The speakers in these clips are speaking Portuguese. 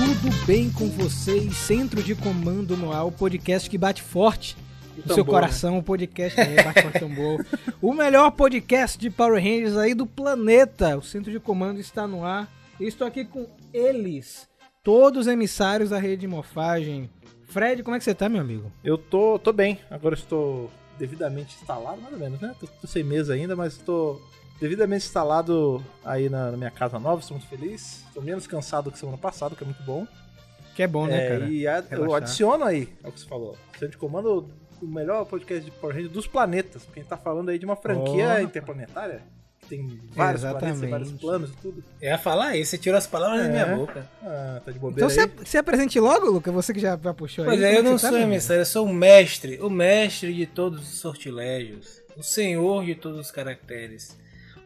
tudo bem com vocês? Centro de Comando no ar, o podcast que bate forte no tambor, seu coração, o podcast é, bate forte tambor. O melhor podcast de Power Rangers aí do planeta. O Centro de Comando está no ar. E estou aqui com eles, todos emissários da rede de morfagem. Fred, como é que você tá, meu amigo? Eu tô, tô bem, agora estou devidamente instalado, mais ou menos, né? Tô, tô sem mesa ainda, mas estou devidamente instalado aí na, na minha casa nova, estou muito feliz. Estou menos cansado que semana passada, que é muito bom. Que é bom, né, É, cara? e a- eu adiciono aí, é o que você falou. Centro de Comando, o melhor podcast de Power Rangers dos planetas, porque a gente tá falando aí de uma franquia Oh. interplanetária, que tem vários planetas, tem Exatamente. vários planos e tudo. Eu ia falar isso, você tirou as palavras da minha É. boca. Ah, tá de bobeira Então aí. se, se apresente logo, Luca, você que já, já puxou Pois aí. é, Como eu não você tá, sou amigo? emissário, eu sou o mestre, o mestre de todos os sortilégios, o senhor de todos os caracteres.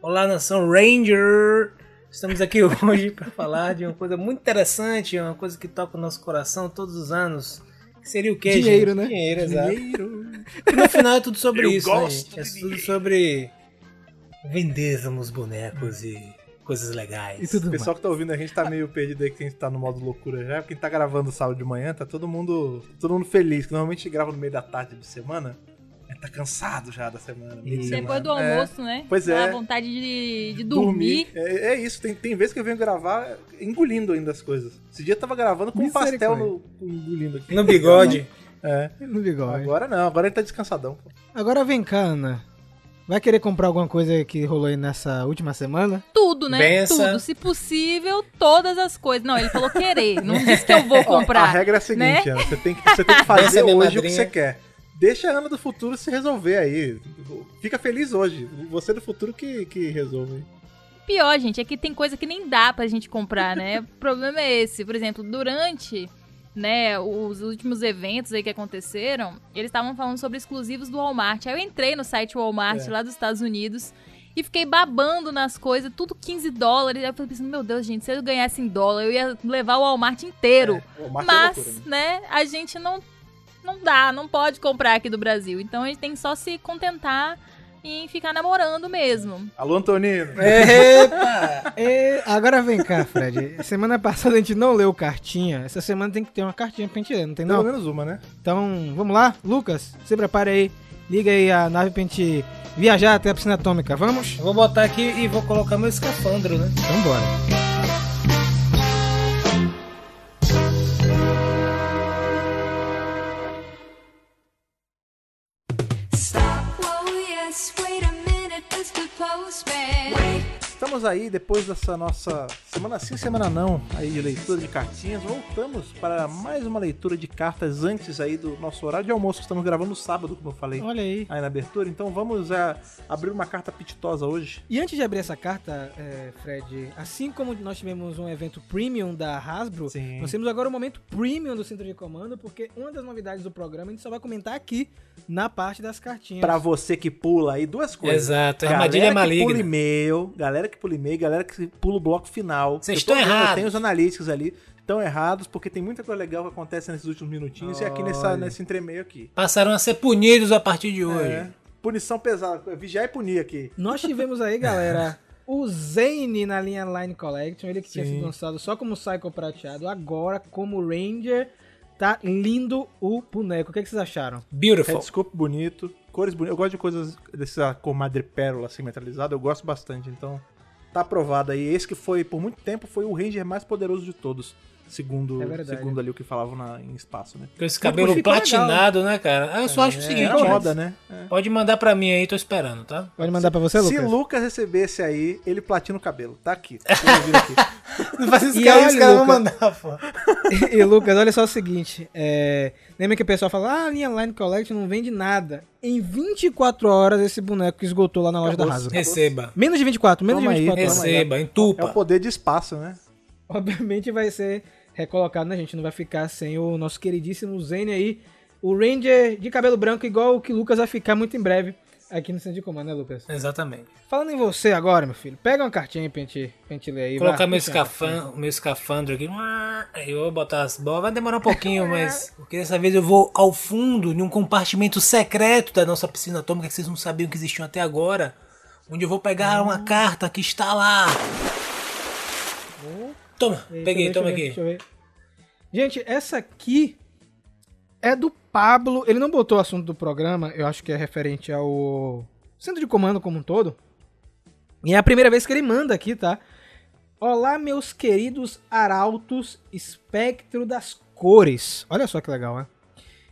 Olá, nação Ranger! Estamos aqui hoje para falar de uma coisa muito interessante, uma coisa que toca o nosso coração todos os anos. Que seria o quê, Dinheiro, gente? né? Dinheiro, exato. Dinheiro. E no final é tudo sobre Eu isso, né, gente? É tudo sobre vendermos bonecos e coisas legais. E tudo O pessoal que tá ouvindo a gente tá meio perdido aí que a gente tá no modo loucura já, gente tá gravando sábado de manhã, tá todo mundo, todo mundo feliz, que normalmente grava no meio da tarde de semana, tá cansado já da semana. meio de E- semana. Depois do É, almoço, né? Pois Dá é. vontade de, de dormir. É, é isso, tem, tem vezes que eu venho gravar engolindo ainda as coisas. Esse dia eu tava gravando com um pastel no, engolindo aqui. No bigode. É. No bigode. Agora não, agora ele tá descansadão. pô. Agora vem cá, Ana. Vai querer comprar alguma coisa que rolou aí nessa última semana? Tudo, né? Benção. Tudo. Se possível, todas as coisas. Não, ele falou querer. Não disse que eu vou Ó, a comprar. regra é a seguinte, né? Ana, você tem que, você tem que fazer é minha hoje o que você quer. Deixa a Ana do futuro se resolver aí. Fica feliz hoje. Você do futuro que, que resolve. Pior, gente, é que tem coisa que nem dá pra gente comprar, né? o problema é esse. Por exemplo, durante né, os últimos eventos aí que aconteceram, eles estavam falando sobre exclusivos do Walmart. Aí eu entrei no site Walmart É. lá dos Estados Unidos e fiquei babando nas coisas, tudo 15 dólares. Aí eu falei pensando, meu Deus, gente, se eu ganhasse em dólar, eu ia levar o Walmart inteiro. É, Walmart é Mas, loucura, né? né, a gente não, não dá, não pode comprar aqui do Brasil. Então a gente tem que só se contentar em ficar namorando mesmo. Alô, Antonino. Epa! É, agora vem cá, Fred. Semana passada a gente não leu cartinha. Essa semana tem que ter uma cartinha pra gente ler, não tem Pelo não? menos uma, né? Então, vamos lá? Lucas, se prepare aí. Liga aí a nave pra gente viajar até a piscina atômica. Vamos? Eu vou botar aqui e vou colocar meu escafandro, né? Então bora. postman. Wait. Estamos aí, depois dessa nossa semana sim, semana não, aí de leitura de cartinhas, voltamos para mais uma leitura de cartas antes aí do nosso horário de almoço. Estamos gravando no sábado, como eu falei Olha aí. aí na abertura. Então vamos é, abrir uma carta apetitosa hoje. E antes de abrir essa carta, é, Fred, assim como nós tivemos um evento premium da Hasbro, Sim. nós temos agora o momento premium do Centro de Comando, porque uma das novidades do programa a gente só vai comentar aqui na parte das cartinhas. Pra você que pula aí, duas coisas. Exato, Galera armadilha que maligna. pula e-mail, galera que pula e-mail, galera que pula o bloco final. Vocês estão errados. Tem os analíticos ali, estão errados, porque tem muita coisa legal que acontece nesses últimos minutinhos e aqui nessa, Olha. nesse entremeio aqui. Passaram a ser punidos a partir de hoje. É, punição pesada, vigiar e punir aqui. Nós tivemos aí, galera, o Zane na linha Line Collection, ele que tinha Sim. sido lançado só como Psycho prateado, agora como Ranger. Tá lindo o boneco. O que, é que vocês acharam? Beautiful. Headscope bonito, cores bonitas. Eu gosto de coisas dessa cor madrepérola assim metralizada, eu gosto bastante. Então, tá aprovado aí. Esse que foi, por muito tempo, foi o Ranger mais poderoso de todos. Segundo, É segundo ali o que falavam na- em espaço, né? Com esse cabelo platinado, né, cara? Ah, eu só acho o É, seguinte, moda, né? É. pode mandar pra mim aí, tô esperando, tá? Pode mandar pra você, Se Lucas? Lucas recebesse aí, ele platina o cabelo. Tá aqui. Não faz isso E que aí os caras vão mandar, pô. e Lucas, olha só o seguinte. É... Lembra que o pessoal fala, ah, a linha Line Collection não vende nada. Em 24 horas esse boneco esgotou lá na loja da Acabou. Hasbro. Receba. Menos de 24, menos Toma de aí, 24 horas. Receba, É entupa. o poder de espaço, né? Obviamente vai ser recolocado, né, gente? Não vai ficar sem o nosso queridíssimo Zane aí. O Ranger de cabelo branco, igual o que o Lucas vai ficar muito em breve aqui no centro de comando, né, Lucas? Exatamente. Falando em você agora, meu filho, pega uma cartinha pra gente, pra gente ler aí. Colocar vai. meu, escafan, meu escafandro aqui. Aí Eu vou botar as bolas. Vai demorar um pouquinho, mas. Porque dessa vez eu vou ao fundo, em um compartimento secreto da nossa piscina atômica que vocês não sabiam que existiam até agora. Onde eu vou pegar uma carta que está lá. Toma, Eita, peguei, toma ver, aqui. Deixa eu ver. Gente, essa aqui é do Pablo. Ele não botou o assunto do programa, eu acho que é referente ao centro de comando como um todo. E é a primeira vez que ele manda aqui, tá? Olá, meus queridos arautos espectro das cores. Olha só que legal, né?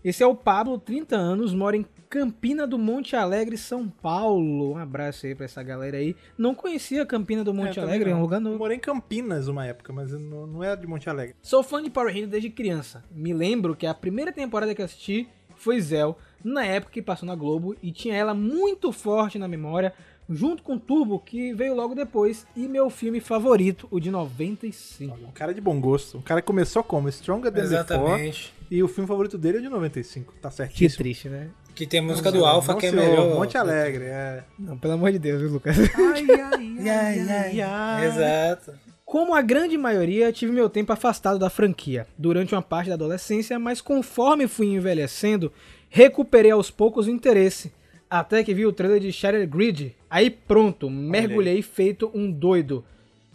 Esse é o Pablo, 30 anos, mora em Campina do Monte Alegre, São Paulo. Um abraço aí pra essa galera aí. Não conhecia Campina do Monte É, Alegre, é um não. lugar Eu novo. morei em Campinas uma época, mas não, não era de Monte Alegre. Sou fã de Power Rangers desde criança. Me lembro que a primeira temporada que assisti foi Zell, na época que passou na Globo, e tinha ela muito forte na memória, junto com Turbo, que veio logo depois, e meu filme favorito, o de 95. Um cara de bom gosto. Um cara que começou como? Stronger Than Before. E o filme favorito dele é de 95. Tá Que certíssimo. triste, né? Que tem a música do Alpha, Não, que é senhor, melhor. Monte Alegre, é. Não, pelo amor de Deus, viu, Lucas? Ai, ai, ai, ai, ai. Exato. Como a grande maioria, tive meu tempo afastado da franquia durante uma parte da adolescência, mas conforme fui envelhecendo, recuperei aos poucos o interesse. Até que vi o trailer de Shattered Grid. Aí pronto, mergulhei feito um doido.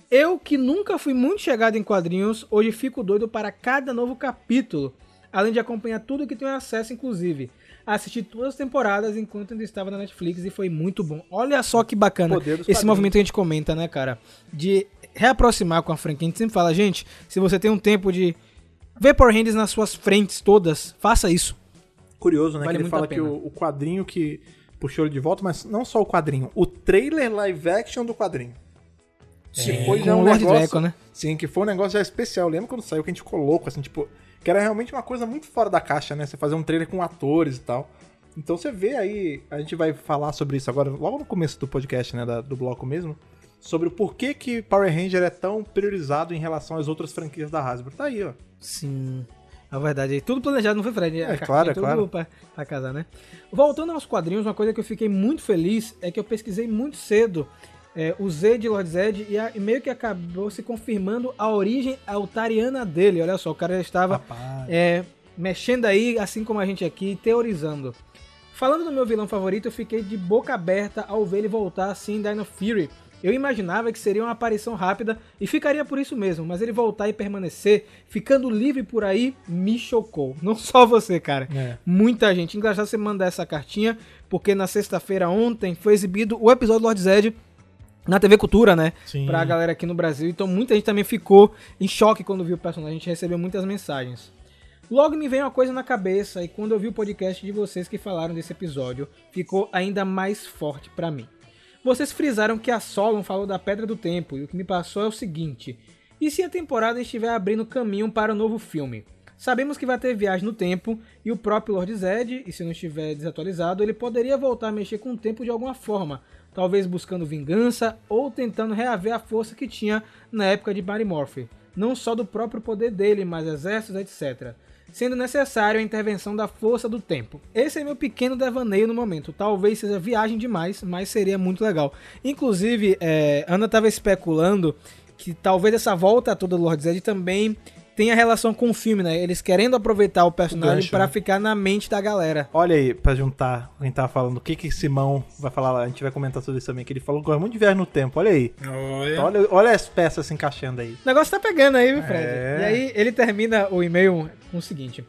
Eu que nunca fui muito chegado em quadrinhos, hoje fico doido para cada novo capítulo. Além de acompanhar tudo que tenho acesso, inclusive. Assisti todas as temporadas enquanto ainda estava na Netflix e foi muito bom. Olha só que bacana esse quadrinhos. movimento que a gente comenta, né, cara? De reaproximar com a franquia. A gente sempre fala, gente, se você tem um tempo de ver Power Rangers nas suas frentes todas, faça isso. Curioso, né? Vale que ele fala que o, o quadrinho que puxou ele de volta, mas não só o quadrinho, o trailer live action do quadrinho. Que foi já com um negócio, Draco, né? Sim, que foi um negócio já especial. Lembra quando saiu que a gente ficou louco, assim, tipo, que era realmente uma coisa muito fora da caixa, né? Você fazer um trailer com atores e tal. Então você vê aí, a gente vai falar sobre isso agora, logo no começo do podcast, né, da- do bloco mesmo, sobre o porquê que Power Ranger é tão priorizado em relação às outras franquias da Hasbro. Tá aí, ó. Sim. A verdade, tudo planejado não foi Fred. É, claro, é tudo claro. Pra, pra casar, né? Voltando aos quadrinhos, uma coisa que eu fiquei muito feliz é que eu pesquisei muito cedo é, o Z de Lord Zed e, a- e meio que acabou se confirmando a origem altariana dele. Olha só, o cara já estava é, mexendo aí, assim como a gente aqui, teorizando. Falando do meu vilão favorito, eu fiquei de boca aberta ao ver ele voltar assim em Dino Fury. Eu imaginava que seria uma aparição rápida e ficaria por isso mesmo, mas ele voltar e permanecer, ficando livre por aí, me chocou. Não só você, cara. É. Muita gente. Engraçado você mandar essa cartinha, porque na sexta-feira ontem foi exibido o episódio do Lord Zed na TV Cultura, né? Sim. Pra galera aqui no Brasil. Então muita gente também ficou em choque quando viu o personagem. A gente recebeu muitas mensagens. Logo me veio uma coisa na cabeça e quando eu vi o podcast de vocês que falaram desse episódio, ficou ainda mais forte pra mim. Vocês frisaram que a Solon falou da Pedra do Tempo e o que me passou é o seguinte: e se a temporada estiver abrindo caminho para o novo filme? Sabemos que vai ter viagem no tempo e o próprio Lord Zed, e se não estiver desatualizado, ele poderia voltar a mexer com o tempo de alguma forma, talvez buscando vingança ou tentando reaver a força que tinha na época de Barry Morphy, não só do próprio poder dele, mas exércitos, etc sendo necessário a intervenção da força do tempo. Esse é meu pequeno devaneio no momento. Talvez seja viagem demais, mas seria muito legal. Inclusive, é, Ana estava especulando que talvez essa volta toda do Lord Zed também tenha relação com o filme, né? Eles querendo aproveitar o personagem para né? ficar na mente da galera. Olha aí, pra juntar, a gente tava falando, o que que Simão vai falar lá, a gente vai comentar sobre isso também, que ele falou que gosta muito de viagem no tempo, olha aí. Olha. Então, olha, olha as peças se encaixando aí. O negócio tá pegando aí, viu, Fred? É. E aí ele termina o e-mail com o seguinte: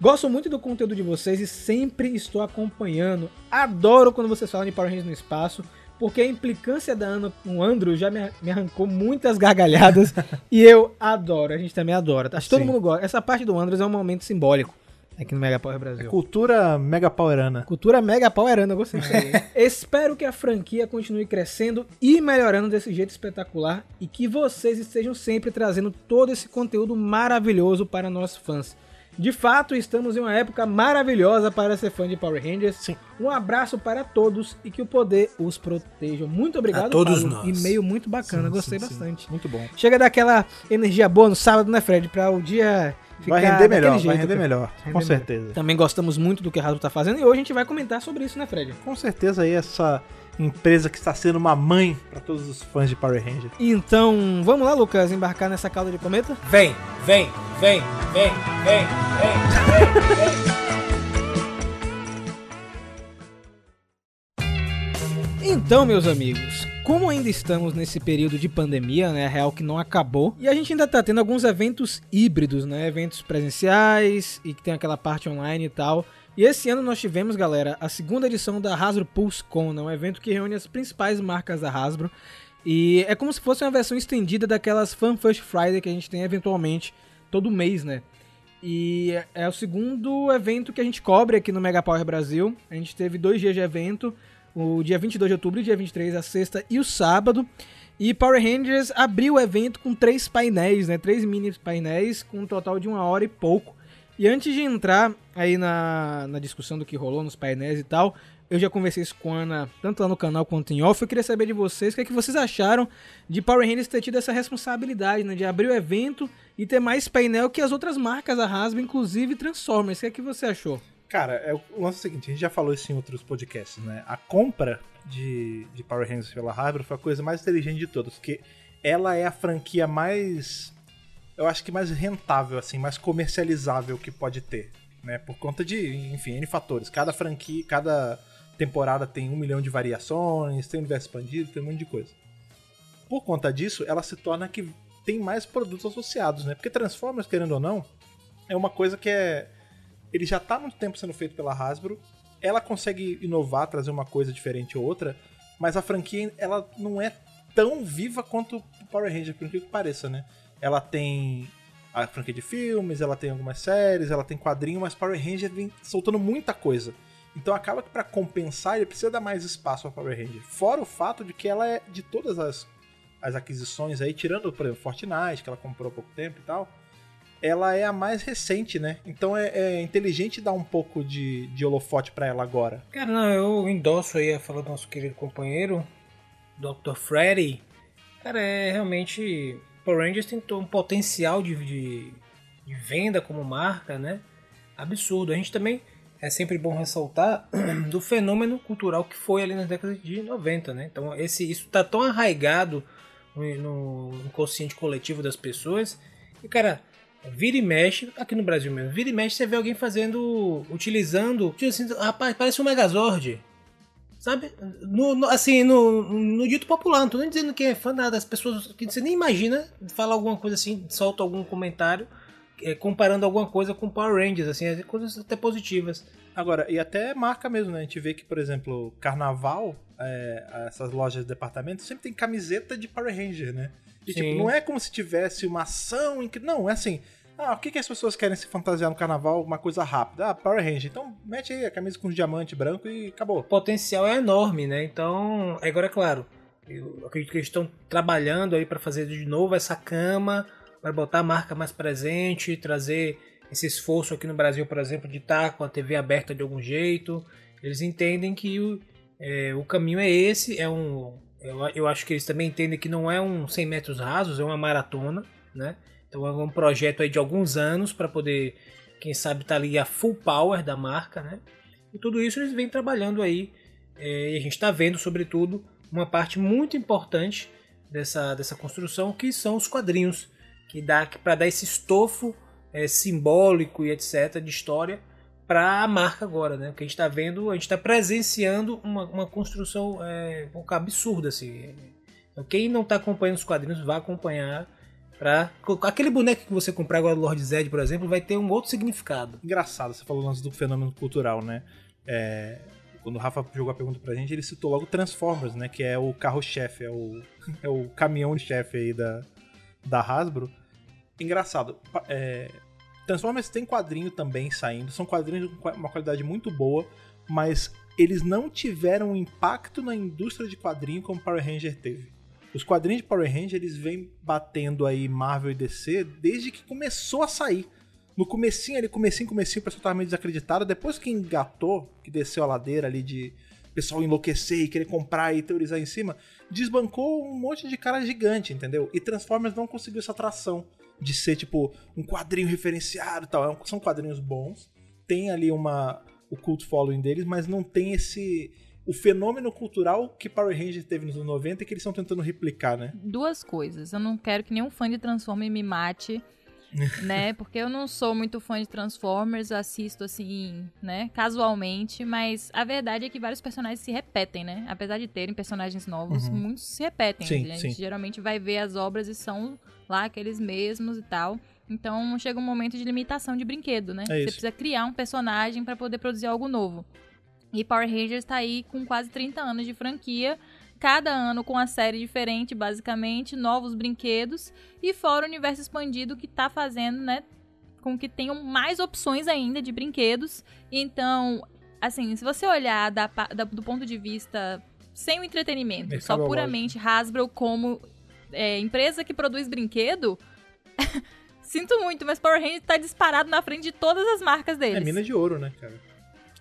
Gosto muito do conteúdo de vocês e sempre estou acompanhando. Adoro quando vocês falam de Power Rangers no espaço, porque a implicância da Ana com o Andrew já me, me arrancou muitas gargalhadas e eu adoro. A gente também adora. Acho que todo Sim. mundo gosta. Essa parte do Andrews é um momento simbólico aqui no Mega Power Brasil. Cultura mega powerana. Cultura mega powerana, gostei disso aí. Espero que a franquia continue crescendo e melhorando desse jeito espetacular e que vocês estejam sempre trazendo todo esse conteúdo maravilhoso para nossos fãs. De fato, estamos em uma época maravilhosa para ser fã de Power Rangers. Sim. Um abraço para todos e que o poder os proteja. Muito obrigado, A todos Pablo. nós. E-mail muito bacana, Sim, gostei sim, bastante. Muito bom. Chega daquela energia boa no sábado, né, Fred? Para o dia ficar Vai render melhor, jeito, vai render cara. melhor, Render com melhor. certeza. Também gostamos muito do que a Hasbro tá fazendo e hoje a gente vai comentar sobre isso, né, Fred? Com certeza aí essa empresa que está sendo uma mãe para todos os fãs de Power Ranger. Então, vamos lá, Lucas, embarcar nessa cauda de cometa? Vem, vem, vem, vem, vem, vem. Então, meus amigos, como ainda estamos nesse período de pandemia, né, real que não acabou, e a gente ainda tá tendo alguns eventos híbridos, né, eventos presenciais e que tem aquela parte online e tal. E esse ano nós tivemos, galera, a segunda edição da Hasbro Pulse Con, um evento que reúne as principais marcas da Hasbro. E é como se fosse uma versão estendida daquelas Fan First Friday que a gente tem eventualmente todo mês, né? E é o segundo evento que a gente cobre aqui no Mega Power Brasil. A gente teve dois dias de evento, o dia 22 de outubro e dia 23, a sexta e o sábado. E Power Rangers abriu o evento com três painéis, né? Três mini painéis, com um total de uma hora e pouco. E antes de entrar aí na, na discussão do que rolou nos painéis e tal, eu já conversei isso com a Ana, tanto lá no canal quanto em off. Eu queria saber de vocês o que, é que vocês acharam de Power Rangers ter tido essa responsabilidade, né? De abrir o evento e ter mais painel que as outras marcas da Hasbro, inclusive Transformers. O que é que você achou? Cara, é, o lance é o seguinte, a gente já falou isso em outros podcasts, né? A compra de, de Power Rangers pela Hasbro foi a coisa mais inteligente de todas, porque ela é a franquia mais, eu acho que mais rentável, assim, mais comercializável que pode ter, né? Por conta de, enfim, N fatores. Cada franquia, cada temporada tem um milhão de variações, tem universo expandido, tem um monte de coisa. Por conta disso, ela se torna que tem mais produtos associados, né? Porque Transformers, querendo ou não, é uma coisa que é. Ele já tá há muito tempo sendo feito pela Hasbro. Ela consegue inovar, trazer uma coisa diferente ou outra, mas a franquia ela não é tão viva quanto o Power Ranger, por incrível que pareça, né? Ela tem a franquia de filmes, ela tem algumas séries, ela tem quadrinho, mas Power Ranger vem soltando muita coisa. Então acaba que para compensar ele precisa dar mais espaço ao Power Ranger. Fora o fato de que ela é de todas as, as aquisições aí, tirando, por exemplo, Fortnite, que ela comprou há pouco tempo e tal, ela é a mais recente, né? Então é, é inteligente dar um pouco de, de holofote para ela agora. Cara, não, eu endosso aí a fala do nosso querido companheiro, Dr. Freddy. Cara, é realmente. Power Rangers tem um potencial de, de, de venda como marca, né? Absurdo. A gente também é sempre bom ressaltar do fenômeno cultural que foi ali nas décadas de 90, né? Então esse, isso está tão arraigado no, inconsciente coletivo das pessoas e, cara, vira e mexe, aqui no Brasil mesmo, vira e mexe você vê alguém fazendo, utilizando, tipo assim, rapaz, parece um Megazord. Sabe? No, no- assim, no, no dito popular, não tô nem dizendo que é fã nada, as pessoas que você nem imagina falar alguma coisa assim, solta algum comentário é, comparando alguma coisa com Power Rangers, assim, é coisas até positivas. Agora, e até marca mesmo, né? A gente vê que, por exemplo, carnaval, é, essas lojas de departamento sempre tem camiseta de Power Ranger, né? E tipo, não é como se tivesse uma ação em que. Não, é assim. Ah, o que, que as pessoas querem se fantasiar no carnaval? Uma coisa rápida. Ah, Power Ranger. Então mete aí a camisa com diamante branco e acabou. O potencial é enorme, né? Então, agora é claro, eu acredito que eles estão trabalhando aí para fazer de novo essa cama, para botar a marca mais presente, trazer esse esforço aqui no Brasil, por exemplo, de estar com a TV aberta de algum jeito. Eles entendem que o, é, o caminho é esse, é um. Eu, eu acho que eles também entendem que não é um 100 metros rasos, é uma maratona, né? Então é um projeto aí de alguns anos para poder, quem sabe, estar ali a full power da marca, né? E tudo isso eles vêm trabalhando aí. é, e a gente está vendo, sobretudo, uma parte muito importante dessa, dessa construção, que são os quadrinhos, que dá para dar esse estofo é, simbólico e etc. de história para a marca agora, né? Porque a gente está vendo, a gente está presenciando uma, uma construção é, um absurda, assim. Então, quem não está acompanhando os quadrinhos, vai acompanhar. Pra... Aquele boneco que você comprar agora do Lord Zed, por exemplo, vai ter um outro significado. Engraçado, você falou lance do fenômeno cultural, né? É, quando o Rafa jogou a pergunta pra gente, ele citou logo Transformers, né? Que é o carro-chefe, é o, é o caminhão-chefe aí da, da Hasbro. Engraçado, é, Transformers tem quadrinho também saindo, são quadrinhos com uma qualidade muito boa, mas eles não tiveram um impacto na indústria de quadrinho como Power Ranger teve. Os quadrinhos de Power Ranger eles vêm batendo aí Marvel e DC desde que começou a sair. No comecinho, ali, comecinho, comecinho, o pessoal tava meio desacreditado. Depois que engatou, que desceu a ladeira ali de pessoal enlouquecer e querer comprar e teorizar em cima, desbancou um monte de cara gigante, entendeu? E Transformers não conseguiu essa atração de ser, tipo, um quadrinho referenciado e tal. É São quadrinhos bons, tem ali uma o cult following deles, mas não tem esse... O fenômeno cultural que Power Rangers teve nos anos 90 e que eles estão tentando replicar, né? Duas coisas. Eu não quero que nenhum fã de Transformers me mate. né? Porque eu não sou muito fã de Transformers, assisto assim, né, casualmente, mas a verdade é que vários personagens se repetem, né? Apesar de terem personagens novos, Uhum. muitos se repetem. Sim, a gente sim. geralmente vai ver as obras e são lá aqueles mesmos e tal. Então chega um momento de limitação de brinquedo, né? É Você precisa criar um personagem pra poder produzir algo novo. E Power Rangers tá aí com quase 30 anos de franquia, cada ano com uma série diferente, basicamente, novos brinquedos, e fora o universo expandido que tá fazendo, né, com que tenham mais opções ainda de brinquedos. Então, assim, se você olhar da da- do ponto de vista sem o entretenimento, só puramente Hasbro como é, empresa que produz brinquedo, sinto muito, mas Power Rangers tá disparado na frente de todas as marcas deles. É mina de ouro, né, cara?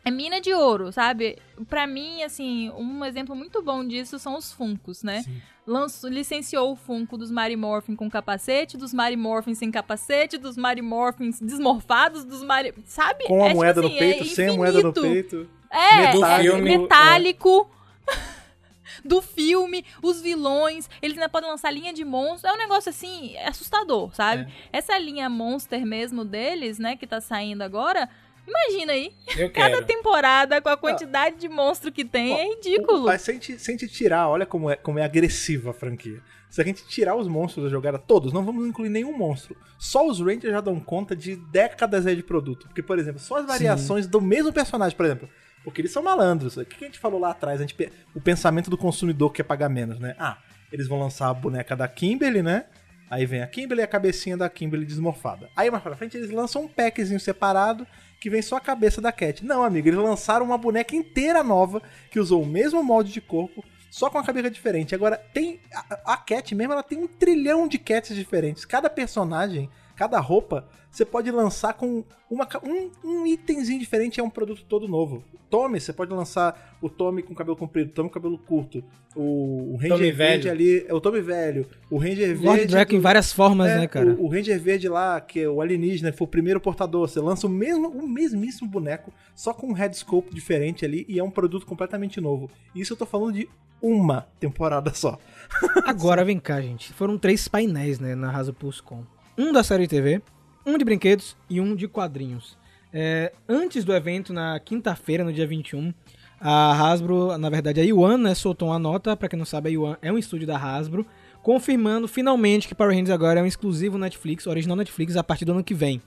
É mina de ouro, sabe? Pra mim, assim, um exemplo muito bom disso são os Funkos, né? Sim. Lançou, licenciou o Funko dos Mary Morphin com capacete, dos Mary Morphin sem capacete, dos Mary Morphins desmorfados, dos Mary... Sabe? Com a É, tipo moeda assim, no peito, é sem a moeda no peito. É, Do é filme, metálico. Do filme, os vilões, eles ainda podem lançar linha de monstros. É um negócio assim, assustador, sabe? É. Essa linha Monster mesmo deles, né, que tá saindo agora. Imagina aí, Eu cada quero. temporada com a quantidade de monstro que tem, é ridículo. Mas se a, gente, se a gente tirar, olha como é, como é agressiva a franquia. Se a gente tirar os monstros da jogada, todos, não vamos incluir nenhum monstro. Só os Rangers já dão conta de décadas aí de produto. Porque, por exemplo, só as variações do mesmo personagem, por exemplo. Porque eles são malandros. O que a gente falou lá atrás? A gente, o pensamento do consumidor que quer pagar menos, né? Ah, eles vão lançar a boneca da Kimberly, né? Aí vem a Kimberly e a cabecinha da Kimberly desmorfada. Aí mais pra frente eles lançam um packzinho separado que vem só a cabeça da Cat. Não, amigo, eles lançaram uma boneca inteira nova que usou o mesmo molde de corpo, só com a cabeça diferente. Agora, tem. A, a Cat mesmo, ela tem um trilhão de Cats diferentes. Cada personagem, cada roupa, você pode lançar com uma, um, um itemzinho diferente, é um produto todo novo. Tommy, você pode lançar o Tommy com cabelo comprido, o Tommy com cabelo curto, o, o Ranger Tommy verde velho. ali, é o Tommy velho, o Ranger Lord verde. Draco em várias formas, é, né, cara? O, o Ranger Verde lá, que é o alienígena, foi o primeiro portador. Você lança o mesmo, o mesmíssimo boneco, só com um headscope diferente ali, e é um produto completamente novo. Isso eu tô falando de uma temporada só. Agora vem cá, gente. Foram três painéis, né, na Rasa Pulscom. Um da série TV, um de brinquedos e um de quadrinhos. É, antes do evento, na quinta-feira, no dia 21, a Hasbro, na verdade a Yuan, né, soltou uma nota, pra quem não sabe, a Yuan é um estúdio da Hasbro, confirmando finalmente que Power Rangers agora é um exclusivo Netflix, original Netflix, a partir do ano que vem.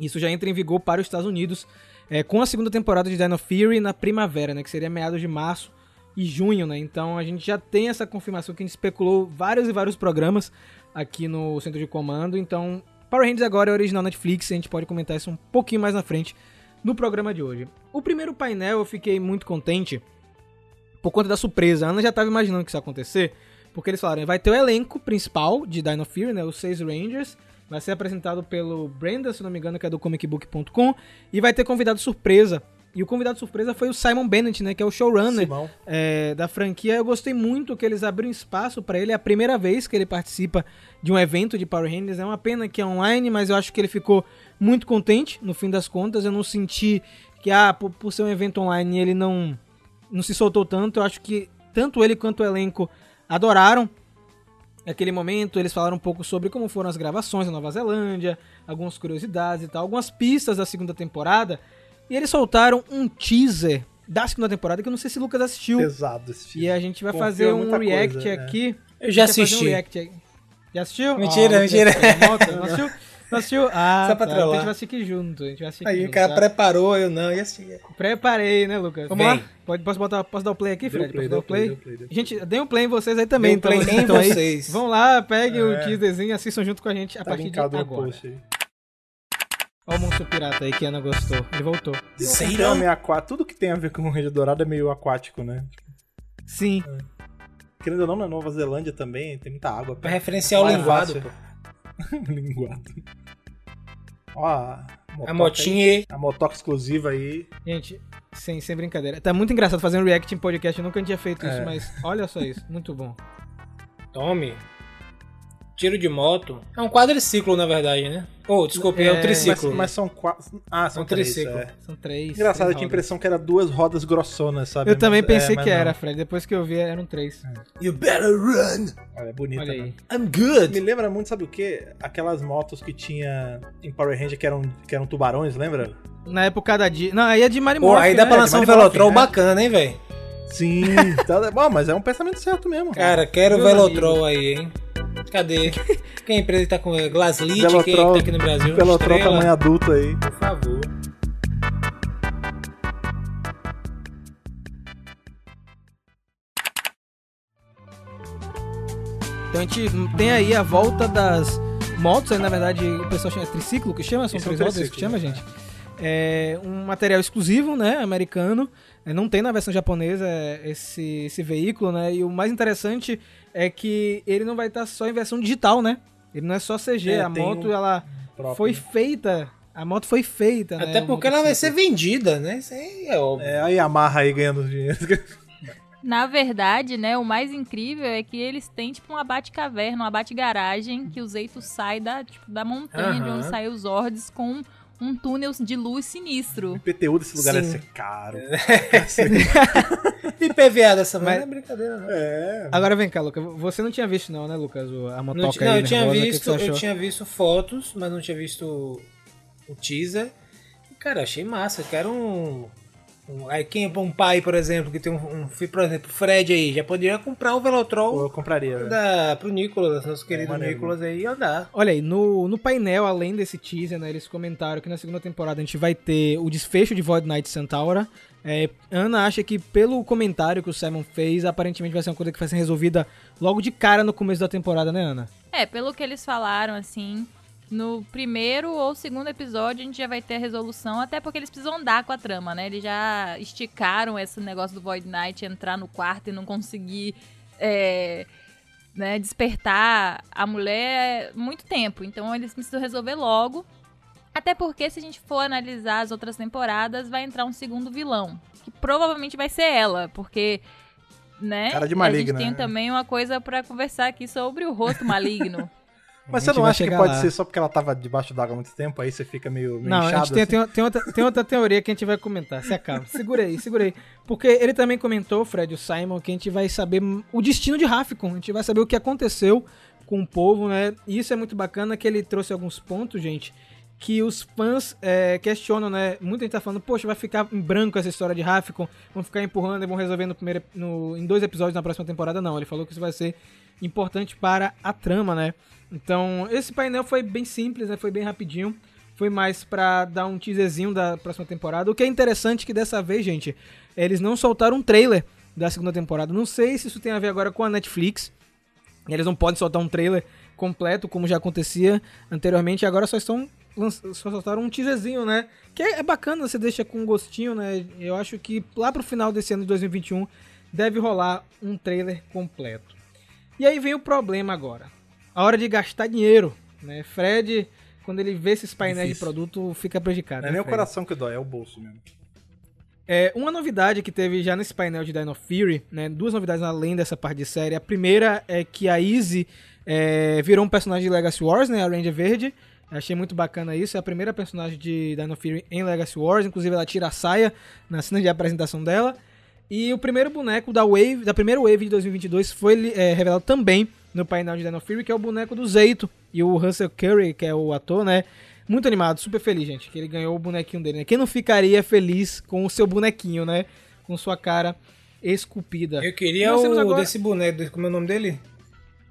Isso já entra em vigor para os Estados Unidos, é, com a segunda temporada de Dino Fury na primavera, né, que seria meados de março e junho, né? Então a gente já tem essa confirmação que a gente especulou vários e vários programas aqui no centro de comando. Então, Power Rangers agora é original Netflix, a gente pode comentar isso um pouquinho mais na frente no programa de hoje. O primeiro painel eu fiquei muito contente por conta da surpresa. A Ana já estava imaginando que isso ia acontecer, porque eles falaram, vai ter o elenco principal de Dino Fury, né, os seis Rangers, vai ser apresentado pelo Brenda, se não me engano, que é do comicbook.com, e vai ter convidado surpresa. E o convidado surpresa foi o Simon Bennett, né, que é o showrunner é, da franquia. Eu gostei muito que eles abriram espaço pra ele. É a primeira vez que ele participa de um evento de Power Rangers. É uma pena que é online, mas eu acho que ele ficou muito contente no fim das contas. Eu não senti que, ah, por, por ser um evento online, ele não, não se soltou tanto. Eu acho que tanto ele quanto o elenco adoraram aquele momento. Eles falaram um pouco sobre como foram as gravações na Nova Zelândia, algumas curiosidades e tal, algumas pistas da segunda temporada. E eles soltaram um teaser da segunda temporada que eu não sei se o Lucas assistiu. Pesado esse filme. E a gente vai Confia fazer um react coisa, é. aqui. Eu já assisti. Um react aí. Já assistiu? Mentira, Ah, mentira. Não assistiu? Não assistiu? Ah, Só pra tá. Então a gente vai assistir junto. A gente vai assistir Aí junto, o cara tá? preparou, eu não, e assim. Preparei, né, Lucas? Vamos Vem. lá? Pode, posso, botar, posso dar o play aqui, Fred? play, posso dar o play, play? deu play, deu Gente, dê um play em vocês aí também. Dê um play então, em então aí, vocês. Vão lá, peguem o É. teaserzinho e assistam junto com a gente a Tá partir de agora. post aí. Olha o monstro pirata aí que a Ana gostou. Ele voltou. É aquá- Tudo que tem a ver com o Ranger Dourado é meio aquático, né? Sim. Querendo ou não, na Nova Zelândia também tem muita água. Pra referenciar o é linguado, pô. linguado. Ó, a, A motinha aí. A motoca exclusiva aí. Gente, sem, sem brincadeira. Tá muito engraçado fazer um react em podcast. Eu nunca tinha feito isso, É. mas olha só isso. Muito bom. Tome. Tiro de moto. É um quadriciclo, na verdade, né? Oh, desculpa, é, um É, Mas, triciclo. mas são quatro. Ah, são Um três. triciclo. é. São três. Engraçado, eu três tinha a impressão que era duas rodas grossonas, sabe? Eu também Mas- pensei é, mas que não. era, Fred. Depois que eu vi, eram três. You better run! Olha, é bonita. Olha né? aí. I'm Me good! lembra muito, sabe o quê? Aquelas motos que tinha em Power Ranger que eram, que eram tubarões, lembra? Na época da Di... Não, aí é de Mario Pô, aí dá pra lançar um Velotrol né? bacana, hein, velho? Sim. tá, bom, mas é um pensamento certo mesmo. Cara, quero o Velotrol aí, hein? Cadê? Quem é a empresa que tá com Glasslit? Quem é que tá aqui no Brasil? Velotrol Estrela? tamanho adulto aí. Por favor. Então a gente tem aí a volta das motos, aí na verdade o pessoal chama é triciclo que chama, são Isso é três rodas que chama, gente. É um material exclusivo, né, americano. É, não tem na versão japonesa é, esse, esse veículo, né? E o mais interessante é que ele não vai estar só em versão digital, né? Ele não é só CG, É, a moto um ela próprio, foi né? feita, a moto foi feita, né? Até o porque ela vai ser vendida, né? Isso aí é óbvio. É, a Yamaha aí ganhando dinheiro. Na verdade, né, o mais incrível é que eles têm tipo uma bate-caverna, uma bate-garagem que o Zeito sai da, tipo, da montanha de Aham. onde saem os Zords com um túnel de luz sinistro. O IPTU desse lugar Sim. deve ser caro. E PVA dessa Mas- não é brincadeira, não. É. Agora vem cá, Lucas. Você não tinha visto não, né, Lucas? A Não, motoca não, aí eu tinha visto, eu tinha visto fotos, mas não tinha visto o teaser. E, cara, achei massa. Eu quero um, um- aí quem é um pai, por exemplo, que tem um, um filho, por exemplo, o Fred aí, já poderia comprar o Velotrol eu compraria, da, pro Nicolas, nosso querido maneiro. Nicolas aí, e andar. Olha aí, no, no painel, além desse teaser, né, eles comentaram que na segunda temporada a gente vai ter o desfecho de Void Knight Centaura. É, Ana acha que pelo comentário que o Simon fez, aparentemente vai ser uma coisa que vai ser resolvida logo de cara no começo da temporada, né, Ana? É, pelo que eles falaram, assim, no primeiro ou segundo episódio a gente já vai ter a resolução, até porque eles precisam andar com a trama, né? Eles já esticaram esse negócio do Void Knight entrar no quarto e não conseguir é, né, despertar a mulher muito tempo. Então eles precisam resolver logo. Até porque, se a gente for analisar as outras temporadas, vai entrar um segundo vilão. Que provavelmente vai ser ela, porque. Né? Cara de a maligna, gente tem né? também uma coisa pra conversar aqui sobre o rosto maligno. Mas você não acha que pode lá. ser só porque ela tava debaixo d'água há muito tempo, aí você fica meio, meio Não, inchado? gente tem, assim? tem, tem outra, tem outra teoria que a gente vai comentar. Se acalma. Segura aí, segura aí. Porque ele também comentou, Fred, o Simon, que a gente vai saber o destino de Rafcon. A gente vai saber o que aconteceu com o povo, né? E isso é muito bacana que ele trouxe alguns pontos, gente, que os fãs é, questionam, né? Muita gente tá falando, poxa, vai ficar em branco essa história de Rafcon, vão ficar empurrando e vão resolver no primeiro, no, em dois episódios na próxima temporada. Não, ele falou que isso vai ser importante para a trama, né? Então, esse painel foi bem simples, né? Foi bem rapidinho. Foi mais pra dar um teaserzinho da próxima temporada. O que é interessante é que dessa vez, gente, eles não soltaram um trailer da segunda temporada. Não sei se isso tem a ver agora com a Netflix. Eles não podem soltar um trailer completo, como já acontecia anteriormente. Agora só estão só soltaram um teaserzinho, né? Que é, é bacana, você deixa com um gostinho, né? Eu acho que lá pro final desse ano de 2021 deve rolar um trailer completo. E aí vem o problema agora. A hora de gastar dinheiro, né? Fred, quando ele vê esses painéis de Difícil. produto, fica prejudicado. Não é né, nem o Fred? coração que dói, é o bolso mesmo. É, uma novidade que teve já nesse painel de Dino Fury, né? Duas novidades além dessa parte de série. A primeira é que a Izzy é, virou um personagem de Legacy Wars, né? A Ranger Verde. Achei muito bacana isso. É a primeira personagem de Dino Fury em Legacy Wars. Inclusive, ela tira a saia na cena de apresentação dela. E o primeiro boneco da Wave, da primeira Wave de 2022 foi é, revelado também no painel de Dino Fury, que é o boneco do Zeito. E o Russell Curry, que é o ator, né? Muito animado, super feliz, gente, que ele ganhou o bonequinho dele, né? Quem não ficaria feliz com o seu bonequinho, né? Com sua cara esculpida. Eu queria o agora- desse boneco, como é o nome dele?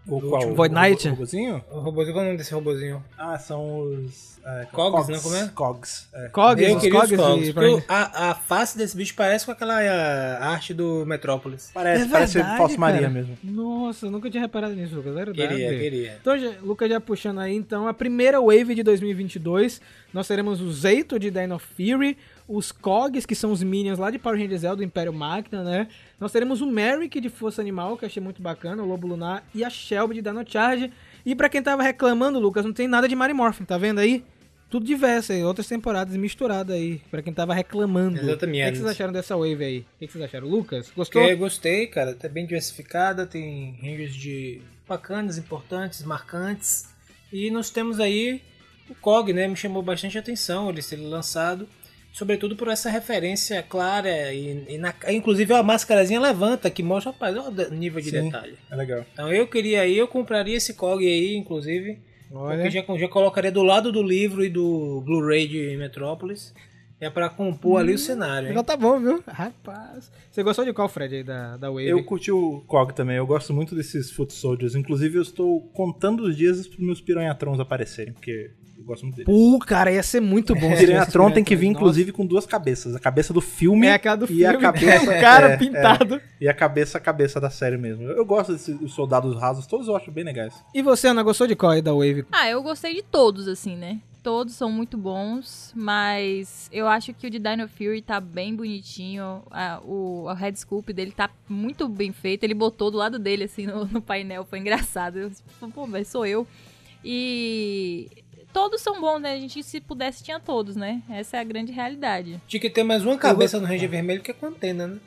O Do qual? último Void Knight? O robozinho? O robôzinho, qual é o nome desse robôzinho? Ah, são os... É, Cogs, não? Como é? Cogs, é. Cogs, eu os Cogs os Cogs, e- a, a face desse bicho parece com aquela ah, arte do Metrópolis. Parece, É parece verdade, Falso Maria cara. mesmo. Nossa, eu nunca tinha reparado nisso, Lucas. É verdade. Queria, queria. Então, já, Lucas já puxando aí, então, a primeira wave de 2022, nós teremos o Zeito de Dino Fury, os Cogs, que são os minions lá de Power Rangers Zell, do Império Máquina, né? Nós teremos o Merrick de Força Animal, que eu achei muito bacana, o Lobo Lunar, e a Shelby de Dino Charge. E pra quem tava reclamando, Lucas, não tem nada de Mary Morphin, tá vendo aí? Tudo diverso aí, outras temporadas misturadas aí, pra quem tava reclamando. Exatamente. O que, vocês acharam dessa wave aí? O que, vocês acharam? Lucas, gostou? Eu gostei, cara. Tá bem diversificada, tem rangers de bacanas, importantes, marcantes. E nós temos aí o COG, né? Me chamou bastante atenção ele ser lançado, sobretudo por essa referência clara e, e na- inclusive a máscarazinha levanta que mostra, rapaz, olha o nível de Sim. detalhe. É legal. Então eu queria aí, eu compraria esse COG aí, inclusive, Olha. porque já, já colocaria do lado do livro e do Blu-ray de Metrópolis. É pra compor ali o cenário, hein? Já tá bom, viu? Rapaz. Você gostou de qual, Fred, aí, da, da Wave? Eu curti o COG também, eu gosto muito desses Foot Soldiers. Inclusive, eu estou contando os dias para meus Piranhatrons aparecerem, porque eu gosto muito deles. Pô, cara, ia ser muito bom. Tivesse Piranhatron tem que vir, Nossa. inclusive, com duas cabeças. A cabeça do filme É aquela do e filme, a cabeça o cara é, pintado. é. e a cabeça a cabeça da série mesmo. Eu gosto desses soldados rasos, todos eu acho bem legais. E você, Ana, gostou de qual aí da Wave? Ah, eu gostei de todos, assim, né? Todos são muito bons, mas eu acho que o de Dino Fury tá bem bonitinho. a- o, o head scoop dele tá muito bem feito. Ele botou do lado dele, assim, no, no painel. Foi engraçado. Eu, tipo, Pô, mas sou eu. E todos são bons, né? A gente, se pudesse, tinha todos, né? Essa é a grande realidade. Tinha que ter mais uma cabeça no Ranger Vermelho que é contenda, né?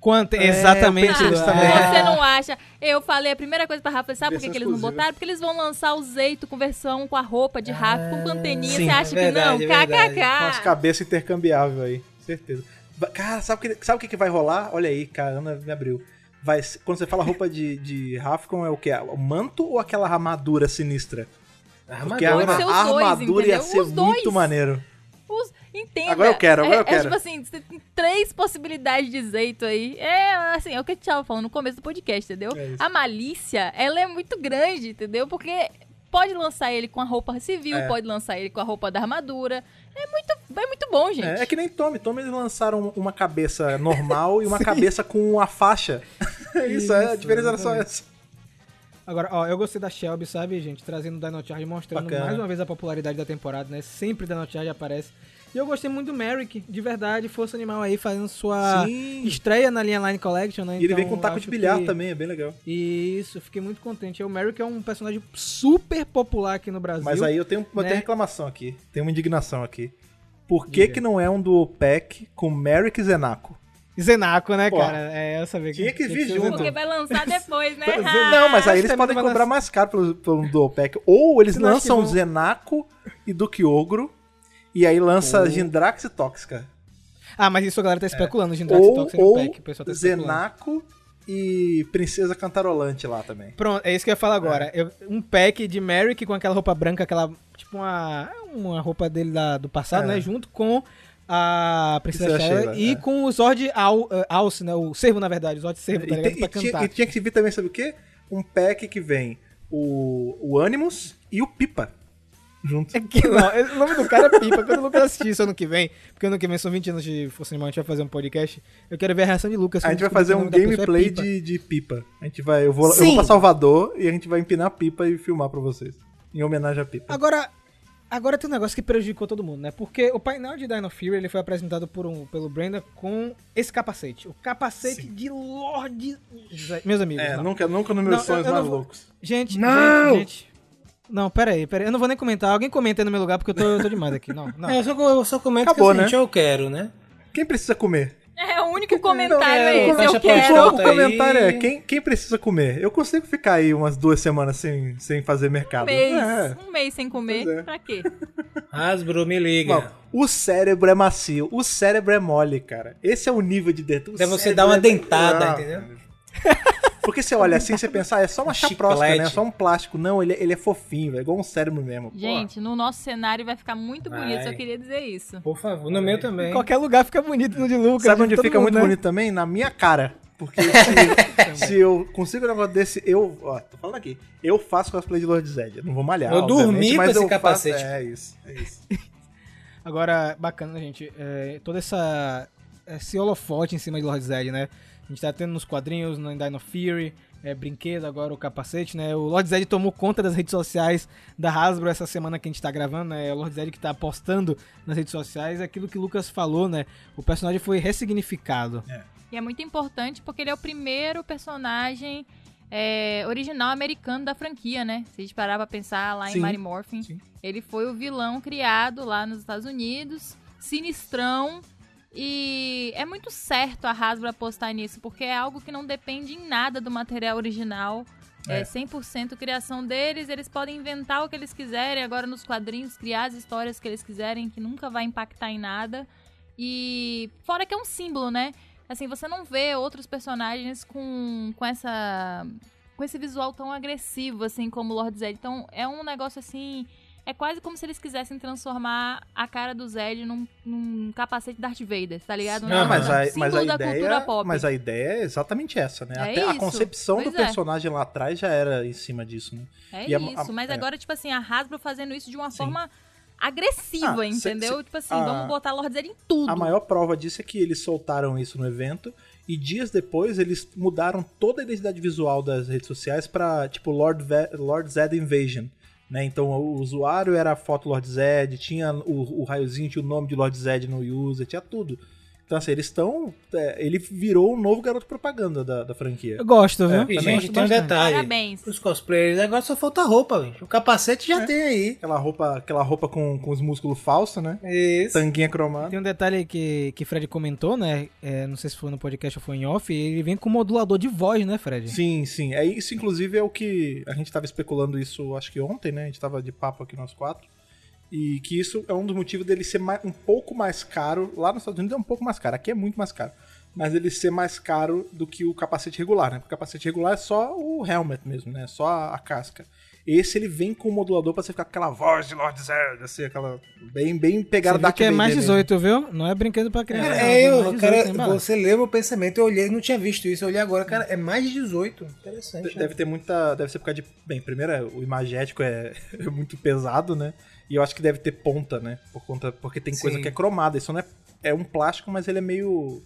Quanto? É, Exatamente. é. também. Você não acha? Eu falei a primeira coisa pra Rafa, sabe por que, que eles não botaram? Porque eles vão lançar o Zeito com versão com a roupa de Rafa, com anteninha. sim, Você acha é que não? verdade, é verdade. Com as KKK. cabeças intercambiáveis aí, certeza. Cara, sabe o que, sabe o que que vai rolar? Olha aí, cara, Ana me abriu. Vai, quando você fala roupa de, de Rafcon, é o quê? O manto ou aquela armadura sinistra? Porque a, Armadura. Os a dois, armadura ia entendeu? ser Os dois. muito maneiro. Entenda. Agora eu quero, agora eu é, quero. É tipo assim, você tem três possibilidades de Zeito aí. É assim, é o que a gente tava falando no começo do podcast, entendeu? É isso. a malícia, ela é muito grande, entendeu? Porque pode lançar ele com a roupa civil, É. pode lançar ele com a roupa da armadura. É muito, é muito bom, gente. É, é que nem Tommy. Tommy eles lançaram uma cabeça normal e uma cabeça com a faixa. É isso, é, a Isso, diferença era só essa. Agora, ó, eu gostei da Shelby, sabe, gente? Trazendo o Dino Charge, mostrando Bacana. mais uma vez a popularidade da temporada, né? Sempre Dino Charge aparece. E eu gostei muito do Merrick, de verdade, Força Animal aí, fazendo sua Sim. estreia na linha Line Collection, né? E ele vem Então, com taco de bilhar que- também, é bem legal. Isso, fiquei muito contente. O Merrick é um personagem super popular aqui no Brasil. Mas aí eu tenho, eu né? tenho reclamação aqui. Tenho uma indignação aqui. Por que Diga. que não é um duo pack com Merrick e Zenaco? Senaco, né, Pô, cara? É, eu sabia tinha que vir junto. Porque vai lançar depois, né? Não, mas aí eles que podem cobrar mais caro pelo, pelo dual pack. Ou eles que lançam vão- Zenaco e Duque Ogro. E aí lança Gindrax e Tóxica. Ah, mas isso a galera tá especulando, Gindrax e Ou, no ou pack. O pessoal tá. Zenaco e Princesa Cantarolante lá também. Pronto, é isso que eu ia falar agora. Eu- um pack de Merrick com aquela roupa branca, aquela. Tipo uma. Uma roupa dele da- do passado, É. né? Junto com a Princesa Sheila e é. com o Zord Al, uh, Alce, né? O Servo, na verdade. O Zord Servo, tá E, ligado? Pra e tinha, cantar. e tinha que vir também, sabe o quê? Um pack que vem o, o Animus e o Pipa. Junto. É que não, o nome do cara é Pipa. Quando o Lucas assistir isso ano que vem, porque ano que vem são 20 anos de Força Animal, a gente vai fazer um podcast. Eu quero ver a reação de Lucas. A gente vai fazer um é gameplay Pipa. de, de pipa. A gente vai. Eu vou, eu Sim. vou pra Salvador e a gente vai empinar pipa e filmar pra vocês. Em homenagem à pipa. Agora, agora tem um negócio que prejudicou todo mundo, né? Porque o painel de Dino Fury ele foi apresentado por um, pelo Brenda com esse capacete. O capacete de Lord. Meus amigos. É, não. nunca, nunca nos Não, meus eu- sonhos eu mais não vou- loucos. Gente, Não! gente, gente. Não, pera aí, pera aí. Eu não vou nem comentar. Alguém comenta aí no meu lugar porque eu tô, eu tô demais aqui. Não, não. É, eu só, eu só comento Acabou, que né? eu quero, né? Quem precisa comer? É, o único comentário é, é esse. deixa Eu quero. O comentário é: quem, quem precisa comer? Eu consigo ficar aí umas duas semanas sem, sem fazer Um mercado. mês. É. Um mês sem comer. Pois é. Pra quê? Hasbro, me liga. Bom, o cérebro é macio, o cérebro é mole, cara. Esse é o nível de dentro. Até você dar uma dentada, entendeu? Porque você olha assim, você pensa, ah, é só uma Um chaprosca, né? É só um plástico. Não, ele, ele é fofinho, é igual um cérebro mesmo. Pô. Gente, no nosso cenário vai ficar muito bonito. Vai. Só queria dizer isso. Por favor, no meu também. Em qualquer lugar fica bonito no de Lucas. Sabe de onde fica mundo, muito né? bonito também? Na minha cara. Porque se, se eu consigo um negócio desse, eu. Ó, tô falando aqui. Eu faço cosplay de Lord Zed. Eu não vou malhar. Eu dormi com esse eu capacete. Faço, é isso, é isso. Agora, bacana, gente. É, toda essa. Esse holofote em cima de Lord Zed, né? A gente tá tendo nos quadrinhos, no Dino Fury, é, brinquedo, agora o capacete, né? O Lord Zed tomou conta das redes sociais da Hasbro essa semana que a gente tá gravando, né? O Lord Zed que tá postando nas redes sociais aquilo que o Lucas falou, né? O personagem foi ressignificado. E é muito importante porque ele é o primeiro personagem é, original americano da franquia, né? Se a gente parar pra pensar lá Sim, em Mighty Morphin, sim. ele foi o vilão criado lá nos Estados Unidos, sinistrão. E é muito certo a Hasbro apostar nisso, porque é algo que não depende em nada do material original É É. 100% criação deles, eles podem inventar o que eles quiserem agora nos quadrinhos, criar as histórias que eles quiserem, que nunca vai impactar em nada. E fora que é um símbolo, né? Assim, você não vê outros personagens com, com essa com esse visual tão agressivo assim como o Lord Zed. Então, é um negócio assim, é quase como se eles quisessem transformar a cara do Zed num, num capacete Darth Vader, tá ligado? Não, mas a, mas a ideia, pop. mas a ideia é exatamente essa, né? É Até a isso. concepção do Pois é. personagem lá atrás já era em cima disso, né? É E a- isso, a- mas é. agora, tipo assim, a Hasbro fazendo isso de uma Sim. forma agressiva, Ah, entendeu? cê- tipo assim, a- vamos botar Lord Zed em tudo. A maior prova disso é que eles soltaram isso no evento e dias depois eles mudaram toda a identidade visual das redes sociais pra, tipo, Lord, Ve- Lord Zed Invasion. Né? Então o usuário era a foto Lord Zed, tinha o, o raiozinho, tinha o nome de Lord Zed no user, tinha tudo. Então, assim, eles estão. é, ele virou um novo garoto propaganda da, da franquia. Eu gosto, viu? É, E, Eu gente, gosto tem um detalhe. Parabéns. Os cosplayers, agora só falta roupa, gente. O capacete já tem aí. Aquela roupa, aquela roupa com, com os músculos falsos, né? Isso. Tanguinha cromada. Tem um detalhe que, que Fred comentou, né? É, não sei se foi no podcast ou foi em off. Ele vem com modulador de voz, né, Fred? Sim, sim. É isso, inclusive, é o que a gente tava especulando isso, acho que ontem, né? A gente tava de papo aqui nós quatro. E que isso é um dos motivos dele ser mais- um pouco mais caro. Lá nos Estados Unidos é um pouco mais caro, aqui é muito mais caro. Mas ele ser mais caro do que o capacete regular, né? Porque o capacete regular é só o helmet mesmo, né? Só a, a casca. Esse ele vem com o modulador pra você ficar com aquela voz de Lord Zed, assim, aquela. Bem, bem pegada da que é mais 18, viu? Não é brinquedo pra criança. É, viu? eu, Mais 18, cara, hein, Bala? você leu meu pensamento, eu olhei, não tinha visto isso, eu olhei agora, cara, é mais de 18. Interessante. né? Deve ter muita. Deve ser por causa de. Bem, primeiro é, o imagético é, é muito pesado, né? E eu acho que deve ter ponta, né? Por conta, porque tem coisa Sim. que é cromada. Isso não é. É um plástico, mas ele é meio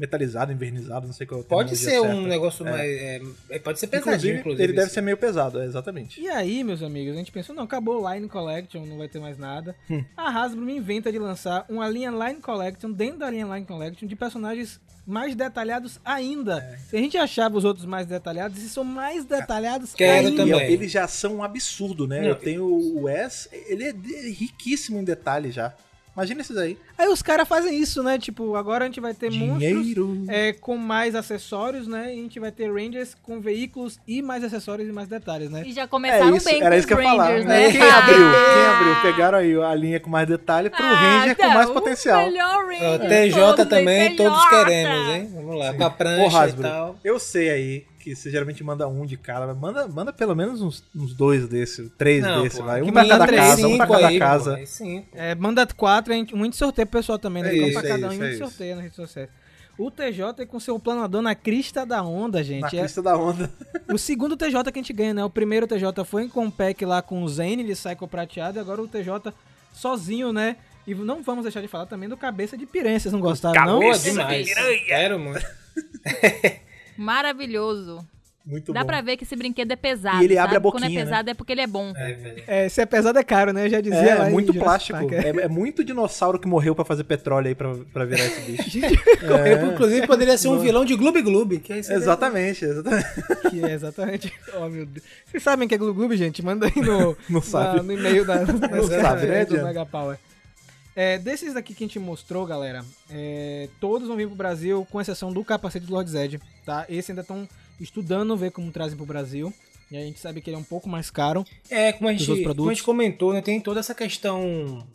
metalizado, invernizado, não sei qual é o Pode ser terminologia um certa. negócio É. mais. é, é, pode ser pesadinho, Inclusive, inclusive. ele deve ser meio pesado, é, exatamente. E aí, meus amigos, a gente pensou, não, acabou o Line Collection, não vai ter mais nada. Hum. A Hasbro me inventa de lançar uma linha Line Collection, dentro da linha Line Collection, de personagens mais detalhados ainda. É. Se a gente achava os outros mais detalhados, esses são mais detalhados Quero ainda. também. E eles já são um absurdo, né? Não. Eu tenho o Wes, ele é riquíssimo em detalhes já. Imagina esses aí. Aí os caras fazem isso, né? Tipo, agora a gente vai ter monstros Dinheiro. é, com mais acessórios, né? E a gente vai ter Rangers com veículos e mais acessórios e mais detalhes, né? E já começaram É isso, bem era com isso que eu os ia falar. Rangers, né? né? Quem abriu? Quem abriu? Pegaram aí a linha com mais detalhe pro Ah, Ranger com mais o potencial. melhor Ranger TJ todos, também, todos queremos, hein? Vamos lá, com a Ô, prancha e tal. eu sei aí que você geralmente manda um de cada, mas manda, manda pelo menos uns, uns dois desses, três Não, desses, pô, vai. que Um pra cada três, casa, um pra cada aí, pô, casa. sim. É, manda quatro, um a gente sorteia pro pessoal também, né? É um isso, pra é cada um e é gente isso. sorteia nas redes sociais. O TJ com seu planador na crista da onda, gente. Na É crista da onda. o segundo TJ que a gente ganha, né? O primeiro TJ foi com o pack lá com o Zane de Psycho prateado, e agora o TJ sozinho, né? E não vamos deixar de falar também do Cabeça de Piranha, vocês não gostaram, não? Boa Cabeça demais. de Quero muito. Maravilhoso. Muito Dá bom. pra ver que esse brinquedo é pesado. E ele sabe? abre a Quando é boquinha, né? pesado é porque ele é bom. É, velho. É, se é pesado é caro, né? Eu já dizia É, lá é muito plástico. É, é muito dinossauro que morreu pra fazer petróleo aí pra, pra virar esse bicho. Eu, Inclusive, poderia ser um vilão de Gloob Gloob. Que seria- exatamente, exatamente. Que é exatamente. Oh, meu Deus. Vocês sabem que é Glu Gloob, gente? Manda aí no, Não sabe. na- no e-mail da, Não sabe, né, do? Mega Power. É, desses daqui que a gente mostrou, galera, é, todos vão vir pro Brasil, com exceção do capacete do Lord Zed, tá? Esse ainda estão estudando ver como trazem pro Brasil. E a gente sabe que ele é um pouco mais caro. É, como a, gente, como a gente comentou, né? Tem toda essa questão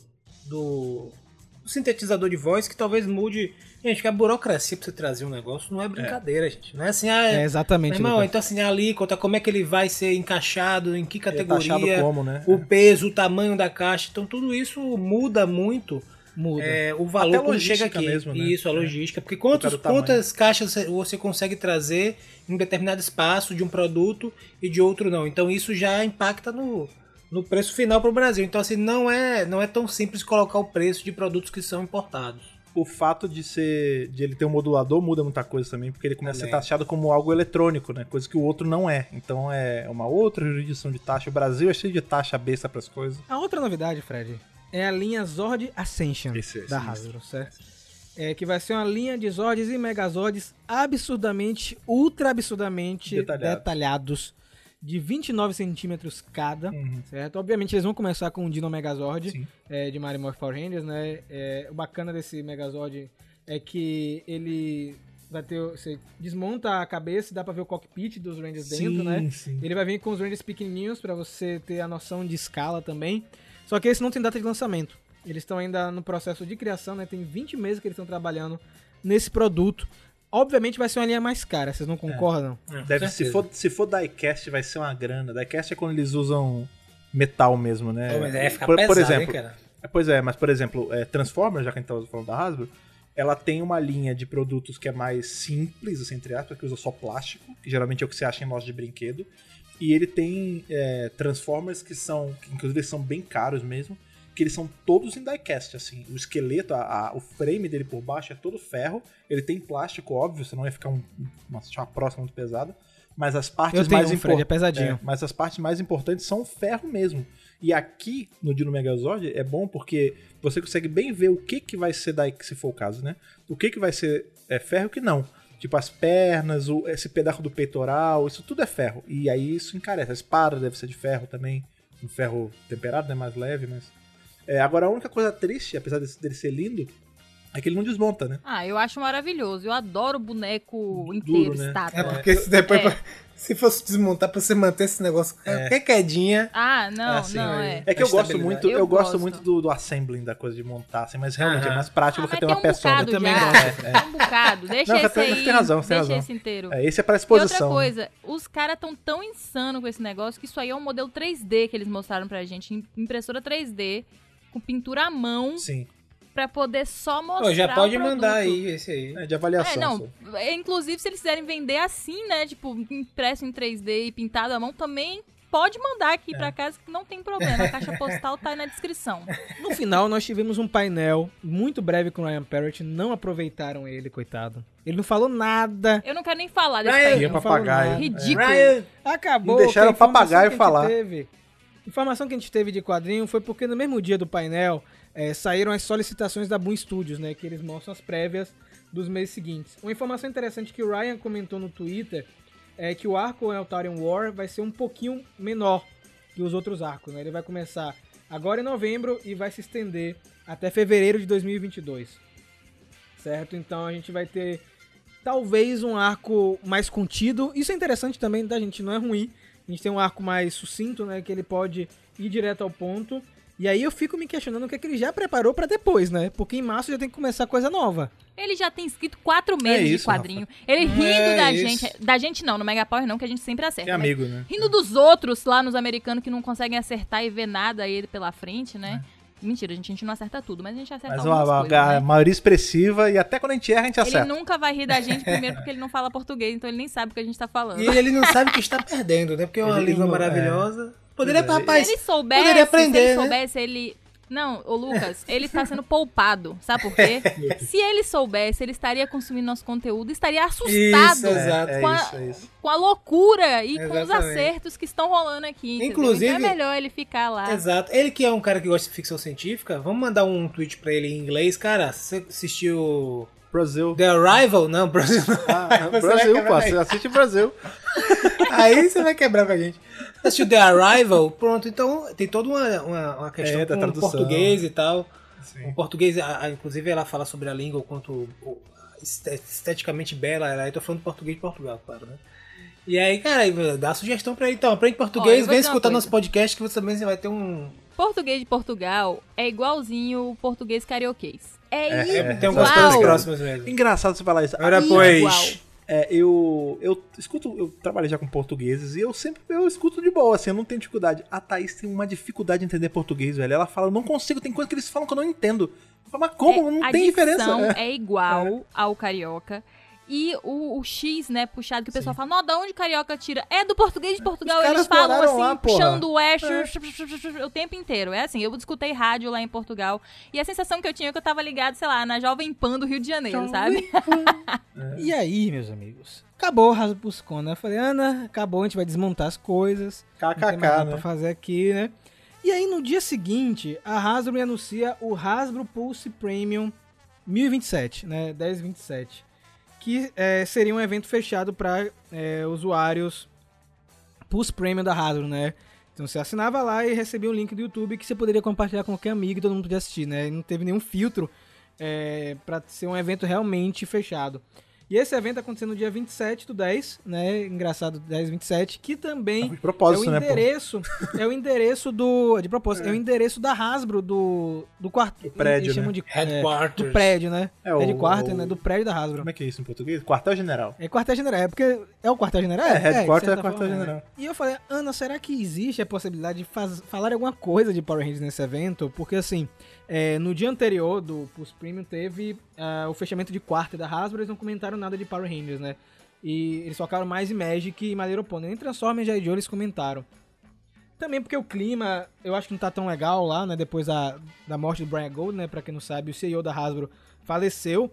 do sintetizador de voz que talvez mude. Gente, que a burocracia pra você trazer um negócio não é brincadeira, gente. Não é assim, ah, É, exatamente. Irmão, então assim, a alíquota, como é que ele vai ser encaixado, em que é categoria, como, né? o peso, o tamanho da caixa. Então tudo isso muda muito Muda. é, o valor Até quando chega aqui. mesmo, né? Isso, a É. logística. Porque quantos, quantas caixas você- consegue trazer em determinado espaço de um produto e de outro não. Então isso já impacta no, no preço final para o Brasil. Então assim, não é, não é tão simples colocar o preço de produtos que são importados. O fato de ser de ele ter um modulador muda muita coisa também, porque ele começa a ser taxado como algo eletrônico, né? Coisa que o outro não é. Então é uma outra jurisdição de taxa. O Brasil é cheio de taxa besta pras coisas. A outra novidade, Fred, é a linha Zord Ascension Esse é da. Hasbro, certo? É, que vai ser uma linha de Zords e Megazords absurdamente, ultra absurdamente Detalhado. detalhados, de 29 centímetros cada, Uhum. certo? Obviamente eles vão começar com o Dino Megazord é, de Mario Morph Power Rangers, né? É, o bacana desse Megazord é que ele vai ter, você desmonta a cabeça e dá pra ver o cockpit dos Rangers dentro, Sim, né? sim. Ele vai vir com os Rangers pequenininhos pra você ter a noção de escala também. Só que esse não tem data de lançamento. Eles estão ainda no processo de criação, né? Tem 20 meses que eles estão trabalhando nesse produto. Obviamente vai ser uma linha mais cara, vocês não concordam? Deve, se, for, se for diecast, vai ser uma grana. Diecast é quando eles usam metal mesmo, né? Pô, mas ia ficar por, pesado, por exemplo, hein, cara? É, Pois é, mas por exemplo, é, Transformers, já que a gente tá falando da Hasbro, ela tem uma linha de produtos que é mais simples, assim, entre aspas, que usa só plástico, que geralmente é o que você acha em loja de brinquedo. E ele tem é, Transformers que são, que inclusive são bem caros mesmo, que eles são todos em diecast, assim. O esqueleto, a- a- o frame dele por baixo é todo ferro. Ele tem plástico, óbvio, senão ia ficar um, uma, próxima muito pesada. Mas as partes mais um, Fred, é é, mas as partes mais importantes são ferro mesmo. E aqui no Dino Megazord é bom porque você consegue bem ver o que, que vai ser daí, se for o caso, né? O que, que vai ser é, ferro e o que não. Tipo, as pernas, o, esse pedaço do peitoral, isso tudo é ferro. E aí isso encarece. A espada deve ser de ferro também. Um ferro temperado, né? Mais leve, mas. É, agora a única coisa triste, apesar desse- dele ser lindo, é que ele não desmonta, né? Ah, eu acho maravilhoso. Eu adoro boneco inteiro, né? estátua. É porque se depois. É. Se fosse desmontar pra você manter esse negócio qualquer quedinha. Ah, não, É assim, não, aí. é. É que eu gosto muito, eu, Eu gosto gosto. muito do, do assembling da coisa de montar, assim, mas realmente é Aham. mais prático Ah, você ter tem uma um peça. Eu também gosto, Tem um bocado. Deixa Não, esse tem- aí. tem razão, tem deixa razão. esse inteiro. É, esse é pra E outra exposição. né? coisa, os caras tão tão insano com esse negócio que isso aí é um modelo 3D que eles mostraram pra gente. im- Impressora 3D, com pintura à mão, Sim. pra poder só mostrar Pô, já o pode mandar aí esse aí. É de avaliação. É, não. só. é, Inclusive, se eles quiserem vender assim, né? Tipo, impresso em 3D e pintado à mão, também pode mandar aqui É. pra casa que não tem problema. A caixa postal tá aí na descrição. No final, nós tivemos um painel muito breve com o Ryan Parrott. Não aproveitaram ele, coitado. Ele não falou nada. Eu não quero nem falar desse Ryan, painel. Papagaio. Ridículo. Ryan, Acabou. Não deixaram informação papagaio falar. Teve, informação que a gente teve de quadrinho foi porque no mesmo dia do painel eh, saíram as solicitações da Boom Studios, né? Que eles mostram as prévias dos meses seguintes. Uma informação interessante que o Ryan comentou no Twitter é que o arco Eltarian War vai ser um pouquinho menor que os outros arcos, né? Ele vai começar agora em novembro e vai se estender até fevereiro de 2022. Certo? Então a gente vai ter talvez um arco mais contido. Isso é interessante também, tá, gente? Não é ruim. A gente tem um arco mais sucinto, né? Que ele pode ir direto ao ponto. E aí eu fico me questionando o que, é que ele já preparou pra depois, né? Porque em março já tem que começar coisa nova. Ele já tem escrito quatro meses isso, de quadrinho. Ele rindo É da isso. gente. Da gente não, no Mega Power não, que a gente sempre acerta. É amigo, né? Rindo dos outros lá nos americanos que não conseguem acertar e ver nada aí pela frente, né? Mentira, a gente, a gente não acerta tudo, mas a gente acerta É. Mas uma, algumas uma, coisas, a né? maioria expressiva e até quando a gente erra, a gente Ele acerta. nunca vai rir da gente, primeiro porque ele não fala português, então ele nem sabe o que a gente tá falando. E ele não sabe que está perdendo, né? Porque é uma Ele língua não- maravilhosa. Poderia, é. rapaz. se ele soubesse, poderia aprender, se ele né? soubesse, ele. Não, ô Lucas, ele está sendo poupado. Sabe por quê? se ele soubesse, ele estaria consumindo nosso conteúdo, estaria assustado Isso, exato. É, com, a, isso, é isso. com a loucura e com os Exatamente. acertos que estão rolando aqui. Inclusive- Então é melhor ele ficar lá. Exato. Ele que é um cara que gosta de ficção científica, vamos mandar um tweet pra ele em inglês. Cara, você assistiu Brasil. The Arrival? Não, Brasil não. Ah, Brasil, pô. assiste Brasil. Aí você vai quebrar pra gente. Assistiu The Arrival? Pronto, então tem toda uma, uma, uma questão É, da com tradução. português e tal. Sim. O português, a- a- inclusive, ela fala sobre a língua, o quanto o- este- esteticamente bela ela é. Eu tô falando português de Portugal, claro, né? E aí, cara, dá sugestão pra ele. Então, aprende português, vem escutar nosso podcast que você também vai ter um... Português de Portugal é igualzinho o português carioquês. É, É, igual. Tem algumas coisas próximas mesmo. Engraçado você falar isso. Agora, Aí, pois... É, eu, eu escuto, eu trabalhei já com portugueses e eu sempre eu escuto de boa, assim, eu não tenho dificuldade. A Thaís tem uma dificuldade de entender português, velho. Ela fala, não consigo, tem coisa que eles falam que eu não entendo. Eu falo, mas como? É, não tem diferença. É. é igual ao carioca. E o, o X, né, puxado, que o pessoal fala, não, da onde carioca tira? É do português de Portugal. Os Eles falam assim, lá, puxando o E o tempo inteiro. É assim, eu escutei rádio lá em Portugal. E a sensação que eu tinha é que eu tava ligado, sei lá, na Jovem Pan do Rio de Janeiro, sabe? E aí, meus amigos? Acabou o Rasbuscon, né? Eu falei, Ana, acabou, a gente vai desmontar as coisas. KKK, né? pra fazer aqui, né? E aí, no dia seguinte, a Hasbro me anuncia o Hasbro Pulse Premium 1027, né? 1027. Que é, seria um evento fechado para usuários Pulse Premium da Hasbro, né? Então você assinava lá e recebia um link do YouTube que você poderia compartilhar com qualquer amigo e todo mundo podia assistir, né? Não teve nenhum filtro é, para ser um evento realmente fechado. E esse evento aconteceu no dia 27 do 10, né? Engraçado, 10 27, que também De propósito, é o né, endereço, é o endereço do, de propósito, é, o endereço da Hasbro do do quarto, prédio, eles chamam né? de é, Headquarters. do prédio, né? É, É, o- de quarto, o- né? Do prédio da Hasbro. Como é que é isso em português? Quartel-general. É quartel-general, é porque é o quartel-general? É, de headquarter certa é quartel-general. forma, né? E eu falei, Ana, será que existe a possibilidade de faz- falar alguma coisa de Power Rangers nesse evento? Porque assim, é, no dia anterior do Pulse Premium teve ah, o fechamento de quarto da Hasbro, eles não comentaram nada de Power Rangers, né? E eles focaram mais em Magic e My Little Pony. Nem Transformers e G.I. Joe eles comentaram. Também porque o clima, eu acho que não tá tão legal lá, né? Depois da, da morte do Brian Gold, né? Pra quem não sabe, o CEO da Hasbro faleceu.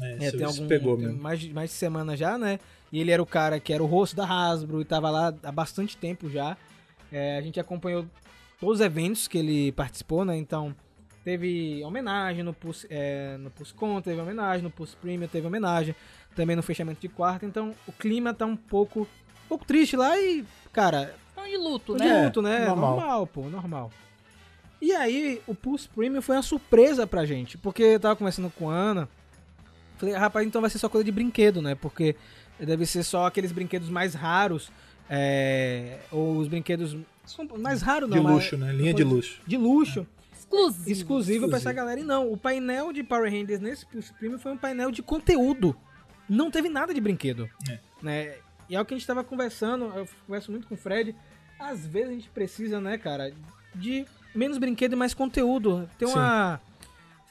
É, É, tem algum pegou tem mais, de- mais de semana já, né? E ele era o cara que era o rosto da Hasbro e tava lá há bastante tempo já. É, a gente acompanhou todos os eventos que ele participou, né? Então, teve homenagem no Pulse, é, no PulseCon, teve homenagem, no Pulse Premium teve homenagem, também no fechamento de quarto. Então, o clima tá um pouco, um pouco triste lá e, cara, Tão de luto, de né? luto, né? normal. Normal. pô, normal. E aí, o Pulse Premium foi uma surpresa pra gente, porque eu tava conversando com a Ana, falei, rapaz, então vai ser só coisa de brinquedo, né? Porque deve ser só aqueles brinquedos mais raros, é, ou os brinquedos são mais raros, De não, mas- luxo, né? Linha de luxo. De luxo, Exclusivo. exclusivo pra essa galera. E não, o painel de Power Rangers nesse Pulse Premium foi um painel de conteúdo. Não teve nada de brinquedo. É. Né? E é o que a gente tava conversando, eu converso muito com o Fred. Às vezes a gente precisa, né, cara, de menos brinquedo e mais conteúdo. Tem uma.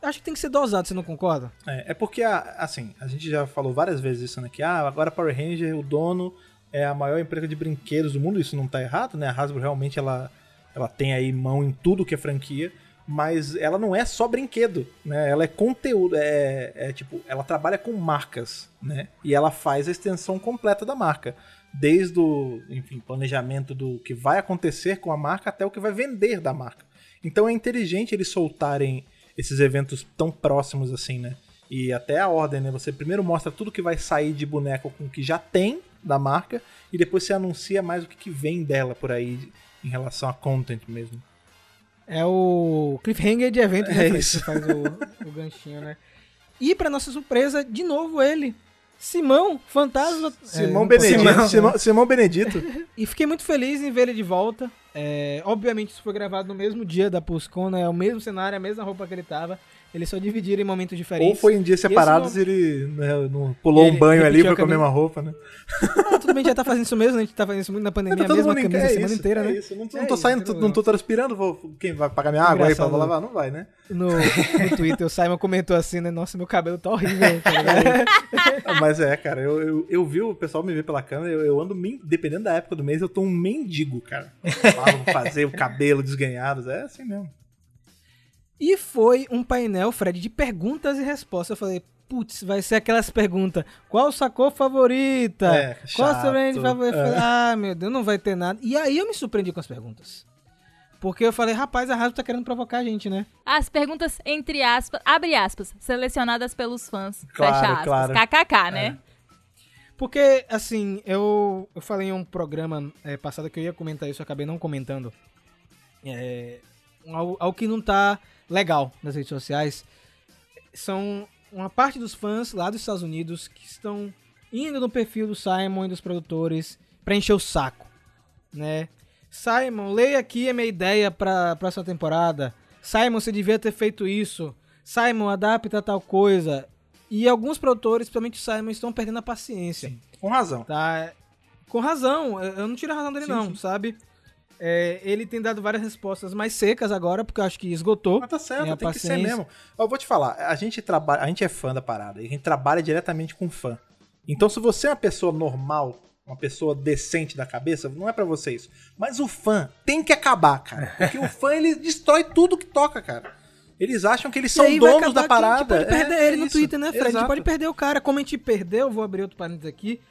Acho que tem que ser dosado, você não concorda? É, é porque, assim, a gente já falou várias vezes isso, né? Que ah, agora Power Ranger, o dono é a maior empresa de brinquedos do mundo. Isso não tá errado, né? A Hasbro realmente ela, ela tem aí mão em tudo que é franquia. Mas ela não é só brinquedo, né? Ela é conteúdo, é, é tipo, ela trabalha com marcas, né? E ela faz a extensão completa da marca. Desde o, enfim, planejamento do que vai acontecer com a marca até o que vai vender da marca. Então é inteligente eles soltarem esses eventos tão próximos assim, né? E até a ordem, né? Você primeiro mostra tudo que vai sair de boneco com o que já tem da marca e depois você anuncia mais o que, que vem dela por aí em relação a content mesmo. É o cliffhanger de evento, né? É isso. Que faz o, o ganchinho, né? E pra nossa surpresa, de novo ele. Simão, fantasma. Simão é, Benedito. Simão. Simão, Simão Benedito. E fiquei muito feliz em ver ele de volta. É, obviamente isso foi gravado no mesmo dia da PulseCon, né? É o mesmo cenário, a mesma roupa que ele tava. Eles só dividiram em momentos Ou diferentes. foi em dias separados e ele né, não pulou Ele um banho ali, repetiu foi a com a camisa. mesma roupa, né? Ah, tudo bem, já tá fazendo isso mesmo, né? A gente tá fazendo isso muito na pandemia, a Todo mesma mundo camisa é a semana isso, inteira, é né? isso. Não, tô- É não tô isso, saindo, não tô- tem não tô transpirando, vou, quem vai pagar minha água aí pra Engraçado. lavar? Não vai, né? No, no Twitter, o Simon comentou assim, né? Nossa, meu cabelo tá horrível, tá? Ah, Mas é, cara, eu, eu, eu vi o pessoal me ver pela câmera, eu, eu ando, dependendo da época do mês, eu tô um mendigo, cara. Vou fazer o cabelo desganhado, é assim mesmo. E foi um painel, Fred, de perguntas e respostas. Eu falei, putz, vai ser aquelas perguntas. Qual sua cor favorita? É, Qual chato. seu brand favorito? Eu É. falei, ah, meu Deus, não vai ter nada. E aí eu me surpreendi com as perguntas. Porque eu falei, rapaz, a Hasbro tá querendo provocar a gente, né? As perguntas, entre aspas, abre aspas, selecionadas pelos fãs. Claro, fecha aspas. claro. KKK, né? Porque, assim, eu, eu falei em um programa é, passado que eu ia comentar isso, eu acabei não comentando. É, algo que não tá legal nas redes sociais. São uma parte dos fãs lá dos Estados Unidos que estão indo no perfil do Simon e dos produtores pra encher o saco, né? Simon, leia aqui a minha ideia pra próxima temporada. Simon, você devia ter feito isso. Simon, adapta tal coisa. E alguns produtores, principalmente o Simon, estão perdendo a paciência. Com razão. Tá? Com razão, eu eu não tiro a razão dele Sim, não, sim. sabe? É, ele tem dado várias respostas mais secas agora, porque eu acho que esgotou. Mas tá certo, tem que ser mesmo. Eu vou te falar, a gente trabalha, a gente é fã da parada, e a gente trabalha diretamente com fã. Então, se você é uma pessoa normal, uma pessoa decente da cabeça, não é pra você isso. Mas o fã tem que acabar, cara. Porque o fã ele destrói tudo que toca, cara. Eles acham que eles são donos da que parada. A gente pode perder É, ele no isso. Twitter, né, Fred? A gente Exato. pode perder o cara. Como a gente perdeu, vou abrir outro parênteses aqui,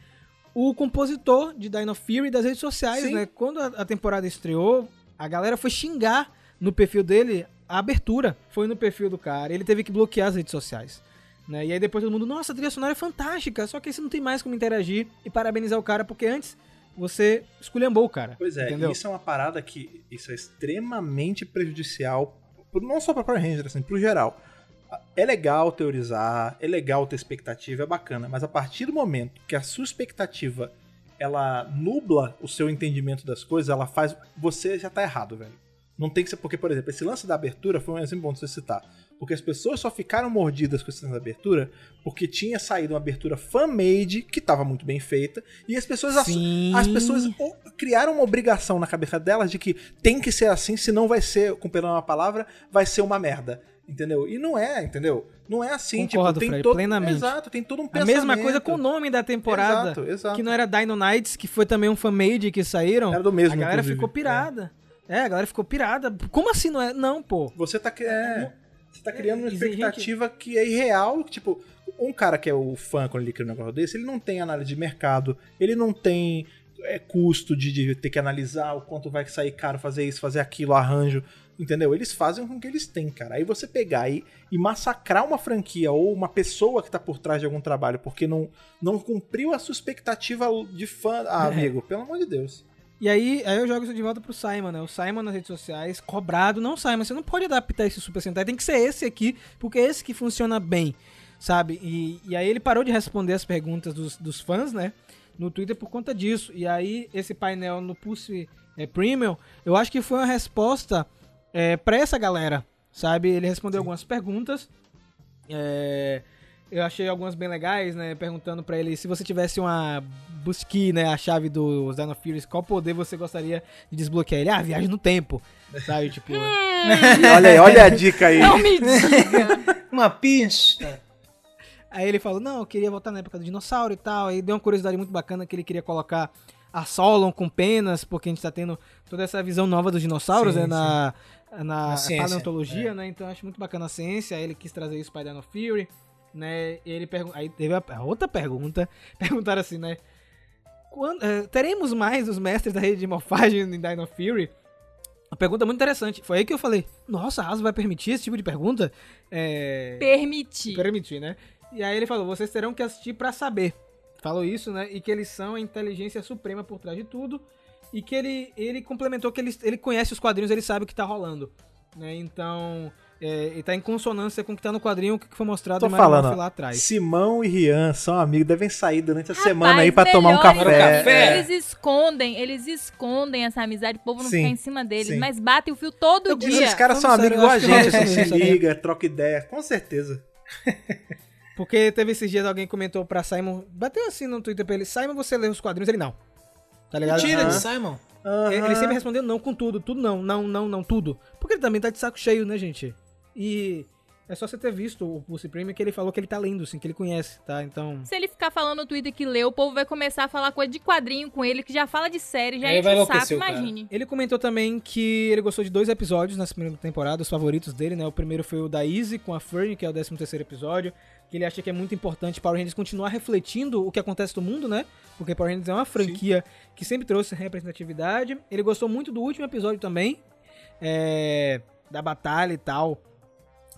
o compositor de Dino Fury das redes sociais, Sim. né? Quando a, temporada estreou, a galera foi xingar no perfil dele a abertura. Foi no perfil do cara. Ele teve que bloquear as redes sociais. Né? E aí depois todo mundo, nossa, a trilha sonora é fantástica. Só que aí você não tem mais como interagir e parabenizar o cara, porque antes você esculhambou o cara. Pois é, entendeu? isso é uma parada que isso é extremamente prejudicial, não só pra Power Rangers, assim, pro geral. É legal teorizar, é legal ter expectativa, é bacana, mas a partir do momento que a sua expectativa ela nubla o seu entendimento das coisas, ela faz. Você já tá errado, velho. Não tem que ser. Porque, por exemplo, esse lance da abertura foi um exemplo bom de você citar. Porque as pessoas só ficaram mordidas com esse lance da abertura porque tinha saído uma abertura fan-made que tava muito bem feita. E as pessoas, Sim. as pessoas criaram uma obrigação na cabeça delas de que tem que ser assim, senão vai ser, com perdão uma palavra, vai ser uma merda. Entendeu? E não é, entendeu? Não é assim, Concordo, tipo, tem todo. plenamente. Exato, tem todo um A pensamento. mesma coisa com o nome da temporada. Exato, exato. Que não era Dino Knights, que foi também um fan-made que saíram. Era do mesmo, A galera inclusive. ficou pirada. É. a galera ficou pirada. Como assim não é? Não, pô. Você tá, cri- é, você tá criando uma expectativa que é irreal. Tipo, um cara que é o fã quando ele cria um negócio desse, ele não tem análise de mercado, ele não tem é, custo de, de ter que analisar o quanto vai sair caro fazer isso, fazer aquilo, arranjo. Entendeu? Eles fazem com o que eles têm, cara. Aí você pegar e, e massacrar uma franquia ou uma pessoa que tá por trás de algum trabalho porque não, não cumpriu a sua expectativa de fã. Ah, amigo, pelo amor de Deus. E aí, aí eu jogo isso de volta pro Simon, né? O Simon nas redes sociais, cobrado. Não, Simon, você não pode adaptar esse Super Sentai. Tem que ser esse aqui, porque é esse que funciona bem, sabe? E, e aí ele parou de responder as perguntas dos, dos fãs, né? No Twitter por conta disso. E aí, esse painel no Pulse é, Premium, eu acho que foi uma resposta é, pra essa galera, sabe? Ele respondeu algumas perguntas. É, eu achei algumas bem legais, né? Perguntando pra ele se você tivesse uma busque, né, a chave do Dino Furies, qual poder você gostaria de desbloquear? Ele, ah, viagem no tempo, sabe? Tipo, olha aí, olha a dica aí. Não me diga. Uma pista. aí ele falou, não, eu queria voltar na época do dinossauro e tal. Aí deu uma curiosidade muito bacana que ele queria colocar a Solon com penas, porque a gente tá tendo toda essa visão nova dos dinossauros, Sim, né, na, na, paleontologia, né? Então eu acho muito bacana a ciência. Aí ele quis trazer isso pra Dino Fury, né? E ele aí teve a, a outra pergunta, perguntaram assim, né? Quando, eh, teremos mais os mestres da rede de morfagem em Dino Fury? Uma pergunta muito interessante. Foi aí que eu falei, nossa, a Hasbro vai permitir esse tipo de pergunta? É... Permitir. Permitir, né? E aí ele falou, vocês terão que assistir pra saber. Falou isso, né? E que eles são a inteligência suprema por trás de tudo. E que ele, ele complementou que ele, ele conhece os quadrinhos, ele sabe o que tá rolando. Né? Então, é, ele tá em consonância com o que tá no quadrinho, o que foi mostrado Tô falando, lá atrás. Simão e Rian são amigos, devem sair durante a Rapaz, semana aí pra tomar um melhor café. café. É. Eles escondem, eles escondem essa amizade, o povo não Sim, fica em cima deles, sim. mas bate o fio todo Eu- dia. Esses caras são amigos igual a gente, assim, se liga, troca ideia, com certeza. Porque teve esses dias alguém comentou pra Simon, bateu assim no Twitter pra ele, Simon, você lê os quadrinhos? Ele não. Tá ligado? Tira Aham. de Simon. Ele Aham. sempre respondeu não com tudo, tudo não, não, não, não, tudo. Porque ele também tá de saco cheio, né, gente? E é só você ter visto o Pulse Premium que ele falou que ele tá lendo, assim, que ele conhece, tá? Então. Se ele ficar falando no Twitter que leu, o povo vai começar a falar coisa de quadrinho com ele, que já fala de série, já enche vai o saco, o cara. imagine. Ele comentou também que ele gostou de dois episódios nessa primeira temporada, os favoritos dele, né? O primeiro foi o da Easy com a Fern, que é o 13 terceiro episódio, que ele acha que é muito importante Power Rangers continuar refletindo o que acontece no mundo, né? Porque Power Rangers é uma franquia que sempre trouxe representatividade. Ele gostou muito do último episódio também, é, da batalha e tal,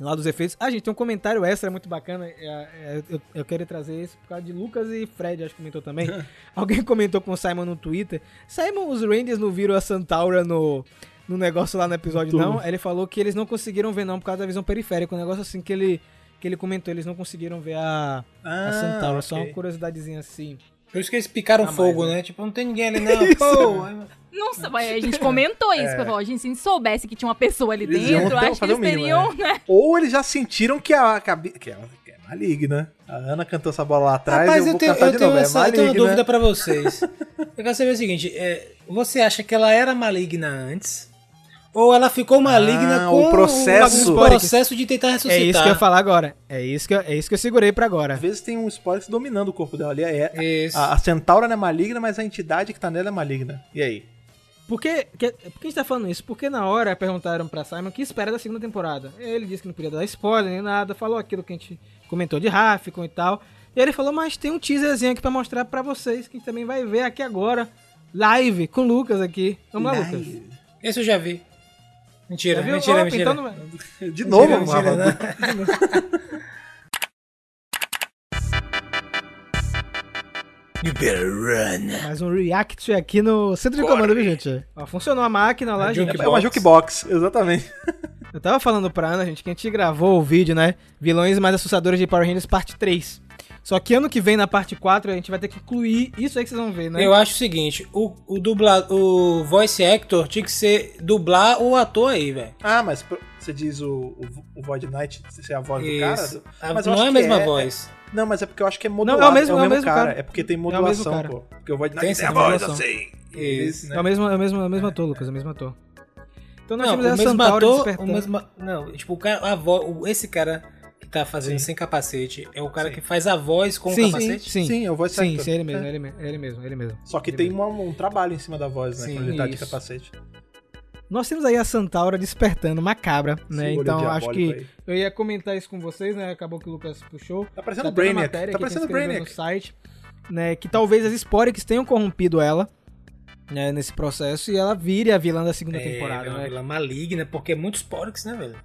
lá dos efeitos. Ah, gente, tem um comentário extra muito bacana. é, é, eu, eu quero trazer isso por causa de Lucas e Fred, acho que comentou também. Alguém comentou com o Simon no Twitter. Simon, os Rangers não viram a Santaura no, no negócio lá no episódio, Tudo. não. Ele falou que eles não conseguiram ver, não, por causa da visão periférica. Um negócio assim que ele, que ele comentou, eles não conseguiram ver a, a Ah, Santaura. Só uma curiosidadezinha assim. Por isso que eles picaram Ah, fogo, mas, né? Tipo, não tem ninguém ali, não. Pô, Não sabe, a gente comentou isso, é. a gente se soubesse que tinha uma pessoa ali Eles dentro, acho que eles mínimo, teriam, né? Ou eles já sentiram que a cabe... que, ela, que é maligna. A Ana cantou essa bola lá atrás, Rapaz, eu eu, vou tenho, eu tenho essa- é eu tenho uma dúvida pra vocês. Eu quero saber o seguinte: é, você acha que ela era maligna antes? Ou ela ficou maligna Ah, com o processo. o processo de tentar ressuscitar? É isso que eu ia falar agora. É isso que eu, é isso que eu segurei pra agora. Às vezes tem um spoiler dominando o corpo dela ali. É, Isso. a, a Centaura não é maligna, mas a entidade que tá nela é maligna. E aí? Por que, que- por que a gente tá falando isso? Porque na hora perguntaram pra Simon o que espera da segunda temporada. Ele disse que não podia dar spoiler nem nada, falou aquilo que a gente comentou de Rafficon e tal. E ele falou, mas tem um teaserzinho aqui pra mostrar pra vocês, que a gente também vai ver aqui agora, live, com o Lucas aqui. Vamos lá, Lucas. Esse eu já vi. Mentira, viu? mentira, Ó, mentira. De novo, mentira, mano. né? You better run. Mais um react aqui no centro de comando, viu, gente? Ó, funcionou a máquina lá, A gente. É uma jukebox, exatamente. Eu tava falando pra Ana, gente, que a gente gravou o vídeo, né? Vilões mais assustadores de Power Rangers parte 3. Só que ano que vem, na parte 4, a gente vai ter que incluir isso aí que vocês vão ver, né? Eu acho o seguinte, o, o dubla, o voice actor tinha que ser dublar o ator aí, velho. Ah, mas você diz o, o, o Void Knight ser a voz do cara? Isso. do- A- Mas eu não é a mesma é- voz. Não, mas é porque eu acho que é é o modulado. mesmo- é o mesmo cara. É porque tem É o mesmo modulação, cara. pô. Porque o Void Tem Knight essa tem a voz modulação. assim. Isso. né? É o mesmo, é o mesmo, é o mesmo ator, Lucas, é o mesmo ator. Então nós Não, temos o a mesmo ator, o mesmo, não, tipo, o cara, a esse cara tá fazendo sem capacete é o cara que faz a voz com Sim, o capacete? Sim, Sim, é o voice sim, actor. sim, ele mesmo, É. ele, me- ele mesmo, ele mesmo. Só que Ele tem mesmo. um, um trabalho em cima da voz, né? Sim, quando ele tá de capacete. Nós temos aí a Santaura despertando, macabra, né? Olho Então acho que aí. eu ia comentar isso com vocês, né? Acabou que o Lucas puxou. Tá parecendo Tá Brainiac. Tá parecendo Brainiac. no site, né? Que talvez as Sporix tenham corrompido ela, né? Nesse processo e ela vire a vilã da segunda É, temporada, uma né? vilã maligna, porque é muitos porcs, né, velho?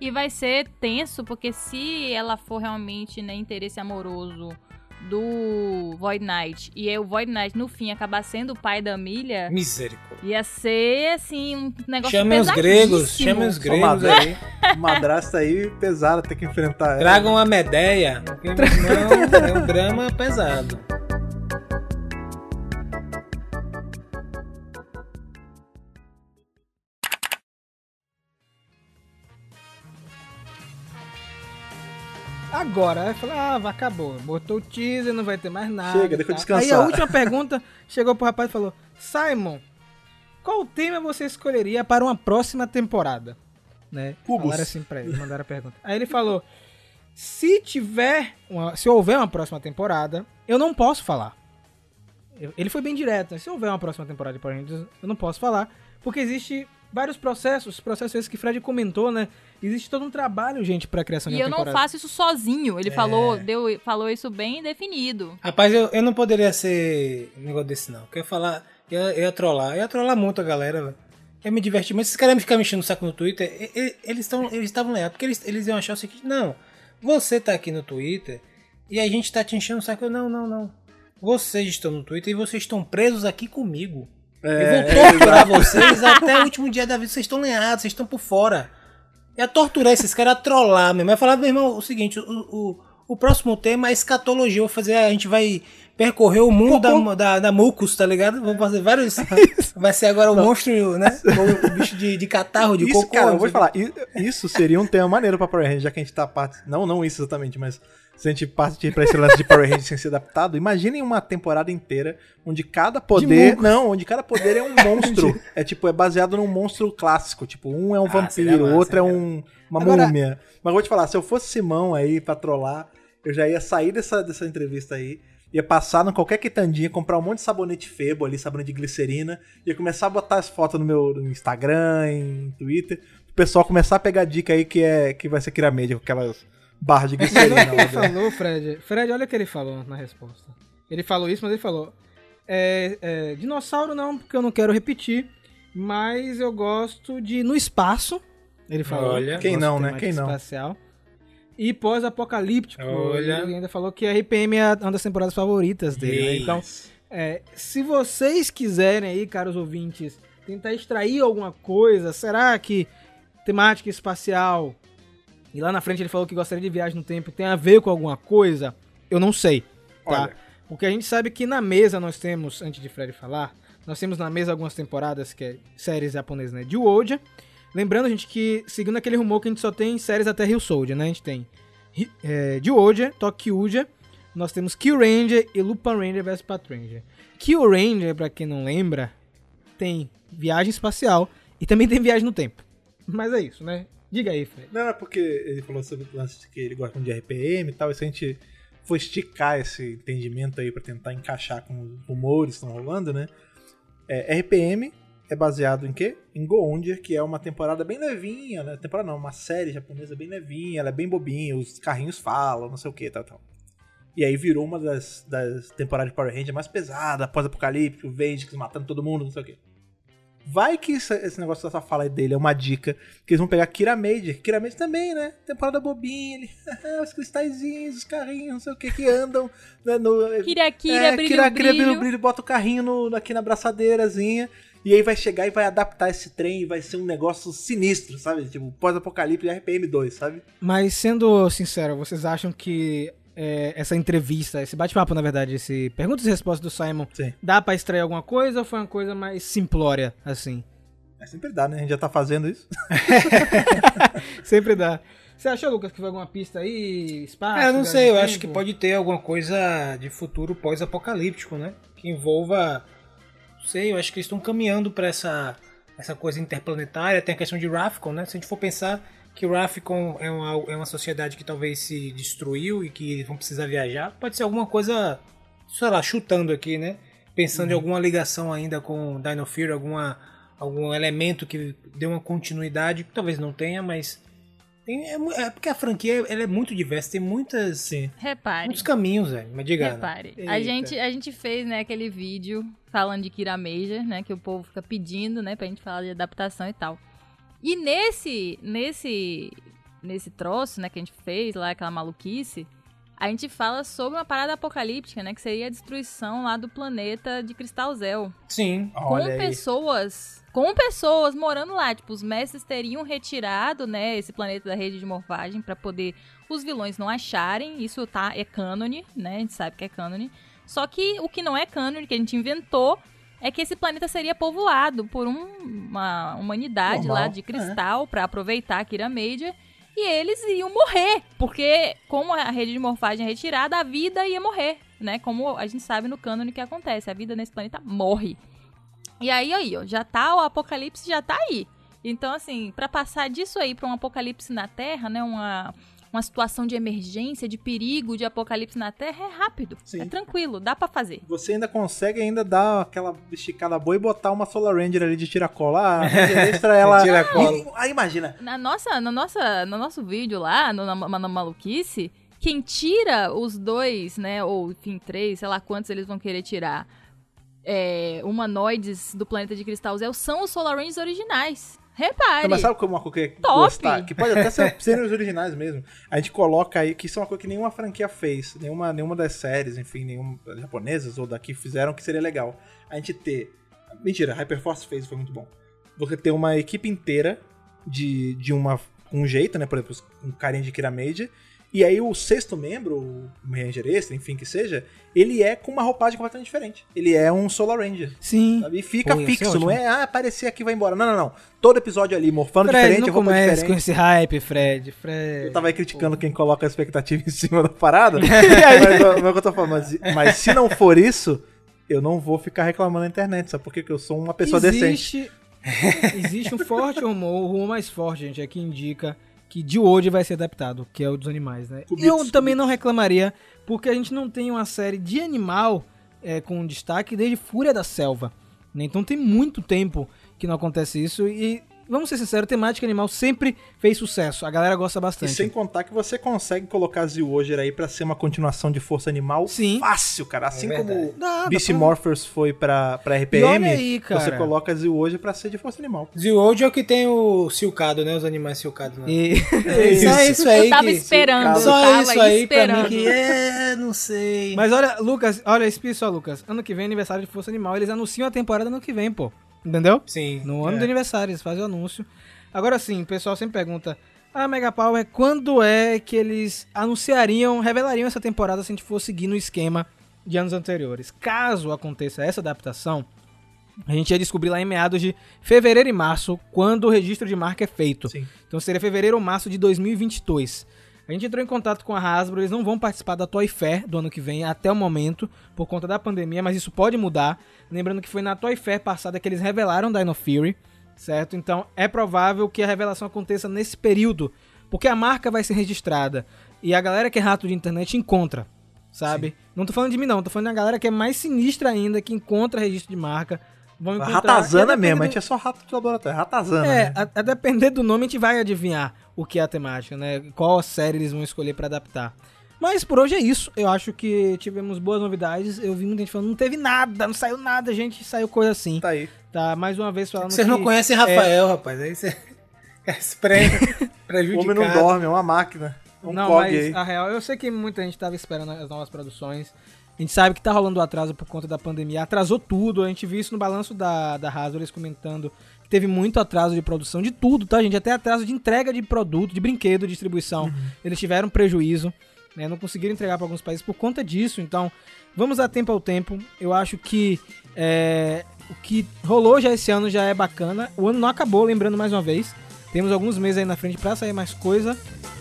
E vai ser tenso, porque se ela for realmente, né, interesse amoroso do Void Knight, e o Void Knight, no fim, acabar sendo o pai da Milha, Misericórdia. ia ser, assim, um negócio Chamem os gregos, chamem os gregos madra- aí. Madrasta aí pesada, tem que enfrentar ela. Tragam a Medeia, porque não é um drama pesado. Agora, aí fala, ah, acabou. Botou o teaser, não vai ter mais nada. Chega, deixa eu tá? descansar. Aí a última pergunta chegou pro rapaz e falou: Simon, qual tema você escolheria para uma próxima temporada? Né? Cubos. Falaram assim pra ele, mandaram a pergunta. Aí ele falou: se tiver, uma- se houver uma próxima temporada, eu não posso falar. Ele foi bem direto, né? Se houver uma próxima temporada de Power Rangers, eu não posso falar, porque existe vários processos, processos esses que Fred comentou, né? Existe todo um trabalho, gente, pra criação E de uma eu não temporada. faço isso sozinho. É. Ele falou, deu, falou isso bem definido. Rapaz, eu, eu não poderia ser um negócio desse, não. Ia falar, eu, eu ia trollar, eu ia trollar muito a galera, velho. Eu me diverti, mas esses caras me ficar mexendo no saco no Twitter, e- e- eles estão eles estavam leados, porque eles, eles iam achar o seguinte, não, você tá aqui no Twitter e a gente tá te enchendo o saco. Eu, não, não, não. Vocês estão no Twitter e vocês estão presos aqui comigo. É, eu vou torturar vocês até o último dia da vida. Vocês estão lenhados, vocês estão por fora. É torturar esses caras, é trollar mesmo. É falar, meu irmão, o seguinte: o, o, o próximo tema é escatologia. Vou fazer, a gente vai percorrer o mundo da, da, da Mucus, tá ligado? Vamos fazer vários. vai ser agora o monstro, né? O, o bicho de, de catarro, de isso, cocô. cara, eu não vou te falar, isso seria um tema maneiro pra Power Rangers, já que a gente tá parte. Não, não isso exatamente, mas se a gente parte pra esse lance de Power Rangers sem ser adaptado, imaginem uma temporada inteira onde cada poder. Não, onde cada poder é um monstro. é tipo, é baseado num monstro clássico. Tipo, um é um Ah, vampiro, o outro é um, uma Agora- múmia. Mas vou te falar, se eu fosse Simão aí pra trollar, eu já ia sair dessa, dessa entrevista aí. Ia passar em qualquer quitandinha, comprar um monte de sabonete febo ali, sabonete de glicerina, ia começar a botar as fotos no meu no Instagram, em Twitter, o pessoal começar a pegar dica aí que é que vai ser Kiramedia com aquelas barras de olha glicerina. o que ele falou, Fred. Fred, olha o que ele falou na resposta. Ele falou isso, mas ele falou: é, é, dinossauro não, porque eu não quero repetir, mas eu gosto de no espaço. Ele falou. Olha. Quem não, né? Quem não? Espacial. E pós-apocalíptico. Olha. Ele ainda falou que a RPM é uma das temporadas favoritas dele. né? Então, é, se vocês quiserem aí, caros ouvintes, tentar extrair alguma coisa, será que temática espacial e lá na frente ele falou que gostaria de viagem no tempo tem a ver com alguma coisa? Eu não sei, tá? Olha. Porque a gente sabe que na mesa nós temos, antes de Fred falar, nós temos na mesa algumas temporadas que é séries japonesas, né? De Woja. Lembrando, gente, que seguindo aquele rumor que a gente só tem séries até Rio Soldier, né? A gente tem é, Dioja, Tokyuja, nós temos Kill Ranger e Lupin Ranger vs Pat Ranger. Kill Ranger, pra quem não lembra, tem viagem espacial e também tem viagem no tempo. Mas é isso, né? Diga aí, Fred. Não, é porque ele falou sobre o lance de que ele gosta de RPM e tal, e se a gente for esticar esse entendimento aí pra tentar encaixar com os rumores que estão rolando, né? É, RPM é baseado em quê? Em Goondia, que é uma temporada bem levinha, né? Temporada não, uma série japonesa bem levinha, ela é bem bobinha, os carrinhos falam, não sei o que, tal, tal. E aí virou uma das, das temporadas de Power Ranger mais pesada, pós-apocalíptico, Vengeance matando todo mundo, não sei o que. Vai que isso- esse negócio dessa fala dele é uma dica que eles vão pegar Kira Major. Kira Major também, né? Temporada bobinha, ele, os cristalzinhos, os carrinhos, não sei o que, que andam né, no. Kira, Kira, é, brilho, Kira, Kira, brilho. brilho, brilho, bota o carrinho no- aqui na braçadeirazinha. E aí vai chegar e vai adaptar esse trem e vai ser um negócio sinistro, sabe? Tipo, pós-apocalipse RPM 2, sabe? Mas sendo sincero, vocês acham que é, essa entrevista, esse bate-papo, na verdade, esse perguntas e respostas do Simon, Sim. dá pra extrair alguma coisa ou foi uma coisa mais simplória, assim? É sempre dá, né? A gente já tá fazendo isso. Sempre dá. Você achou, Lucas, que foi alguma pista aí? Espaço? É, eu não sei, eu no acho que tempo? pode ter alguma coisa de futuro pós-apocalíptico, né? Que envolva. Não sei, eu acho que eles estão caminhando pra essa, essa coisa interplanetária. Tem a questão de Rafcon, né? Se a gente for pensar que o Rafcon é uma, é uma sociedade que talvez se destruiu e que vão precisar viajar, pode ser alguma coisa, sei lá, chutando aqui, né? Pensando em alguma ligação ainda com Dino Fear, alguma, algum elemento que dê uma continuidade, que talvez não tenha, mas. Tem, é, é porque a franquia ela é muito diversa, tem muitas, Sim. Repare. muitos caminhos, velho. Mas diga. Repare. A gente, a gente fez, né, aquele vídeo falando de Kira Major, né, que o povo fica pedindo, né, pra gente falar de adaptação e tal. E nesse, nesse, nesse troço, né, que a gente fez lá, aquela maluquice, a gente fala sobre uma parada apocalíptica, né, que seria a destruição lá do planeta de Cristal Zel. Sim. com Olha aí. pessoas, com pessoas morando lá, tipo, os mestres teriam retirado, né, esse planeta da rede de morfagem pra poder os vilões não acharem. Isso tá é cânone, né? A gente sabe que é cânone. Só que o que não é cânone, que a gente inventou, é que esse planeta seria povoado por um- uma humanidade Normal, lá de cristal pra aproveitar a Kira Major. E eles iam morrer, porque como a rede de morfagem é retirada, a vida ia morrer, né? Como a gente sabe no cânone que acontece, a vida nesse planeta morre. E aí, aí, ó, já tá, o apocalipse já tá aí. Então, assim, pra passar disso aí pra um apocalipse na Terra, né, uma, uma situação de emergência, de perigo, de apocalipse na Terra, é rápido, Sim. é tranquilo, dá pra fazer. Você ainda consegue ainda dar aquela esticada boa e botar uma Solar Ranger ali de tiracola. Ah, a Ranger Extra, ela... Tiracola. Aí imagina, Na nossa, na nossa, no nosso vídeo lá, no, na, na maluquice, quem tira os dois, né, ou enfim, três, sei lá quantos eles vão querer tirar, é, humanoides do planeta de Cristal Zel são os Solar Rangers originais. Repare. Não, mas sabe como uma coisa que Top! gostar? Que pode até ser os originais mesmo. A gente coloca aí, que isso é uma coisa que nenhuma franquia fez. Nenhuma, nenhuma das séries, enfim, nenhuma das japonesas ou daqui fizeram que seria legal. A gente ter. Mentira, Hyperforce fez foi muito bom. Você ter uma equipe inteira de, de uma, um jeito, né? Por exemplo, um carinha de Kira Major. E aí o sexto membro, o Ranger Extra, enfim, que seja, ele é com uma roupagem completamente diferente. Ele é um Solar Ranger. Sim. Sabe? E fica Pô, fixo, não é, ah, aparecer aqui e vai embora. Não, não, não. Todo episódio ali, morfando Fred, diferente, não roupa comece diferente. com esse hype, Fred. Fred. Eu tava aí criticando quem coloca a expectativa em cima da parada. mas, mas o que eu tô falando, mas, mas se não for isso, eu não vou ficar reclamando na internet, sabe? Porque eu sou uma pessoa decente. existe, existe um forte rumor, o rumor mais forte, gente, é que indica que de hoje vai ser adaptado, que é o dos animais, né? Eu também não reclamaria, porque a gente não tem uma série de animal é, com destaque desde Fúria da Selva. né? Então tem muito tempo que não acontece isso e, vamos ser sinceros, temática animal sempre fez sucesso. A galera gosta E bastante. sem contar que você consegue colocar Zilwoger aí pra ser uma continuação de Força Animal Sim. fácil, cara. Assim verdade. como Dá, Beast pra- Morphers foi pra, pra E RPM, olha aí, cara. você coloca Zilwoger pra ser de Força Animal. Zilwold é o que tem o silcado, né? Os animais silcados. Né? E- Só isso aí eu tava que... esperando, eu Só tava isso aí pra esperando. mim que é, não sei. Mas olha, Lucas, olha, espia só, Lucas. Ano que vem é aniversário de Força Animal. Eles anunciam a temporada ano que vem, pô. Entendeu? Sim. No ano é. do aniversário, eles fazem o anúncio. Agora sim, o pessoal sempre pergunta: Ah, Mega Power, quando é que eles anunciariam, revelariam essa temporada se a gente for seguir no esquema de anos anteriores? Caso aconteça essa adaptação, a gente ia descobrir lá em meados de fevereiro e março, quando o registro de marca é feito. Sim. Então seria fevereiro ou março de 2022. A gente entrou em contato com a Hasbro, eles não vão participar da Toy Fair do ano que vem até o momento, por conta da pandemia, mas isso pode mudar. Lembrando que foi na Toy Fair passada que eles revelaram Dino Fury, certo? Então é provável que a revelação aconteça nesse período, porque a marca vai ser registrada e a galera que é rato de internet encontra, sabe? Não tô falando de mim não, tô falando da galera que é mais sinistra ainda, que encontra registro de marca. Vão encontrar, Ratazana a mesmo, a depender gente é só rato de laboratório, é ratazana. é, né? a, a depender do nome, a gente vai adivinhar o que é a temática, né? Qual série eles vão escolher pra adaptar. Mas por hoje é isso. Eu acho que tivemos boas novidades. Eu vi muita gente falando, não teve nada, não saiu nada, gente. Saiu coisa assim. Tá aí. Tá, mais uma vez falando Vocês que... não conhecem Rafael, rapaz. Aí você se pre... O homem não dorme, é uma máquina. Um não, mas aí. a real, eu sei que muita gente tava esperando as novas produções. A gente sabe que tá rolando atraso por conta da pandemia. Atrasou tudo. A gente viu isso no balanço da, da Hasbro, eles comentando teve muito atraso de produção de tudo, tá, gente? Até atraso de entrega de produto, de brinquedo, distribuição. Eles tiveram prejuízo, né? Não conseguiram entregar para alguns países por conta disso. Então, vamos dar tempo ao tempo. Eu acho que é, o que rolou já esse ano já é bacana. O ano não acabou, lembrando mais uma vez. Temos alguns meses aí na frente para sair mais coisa.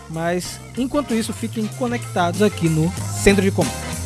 Mas enquanto isso, fiquem conectados aqui no Centro de Comando.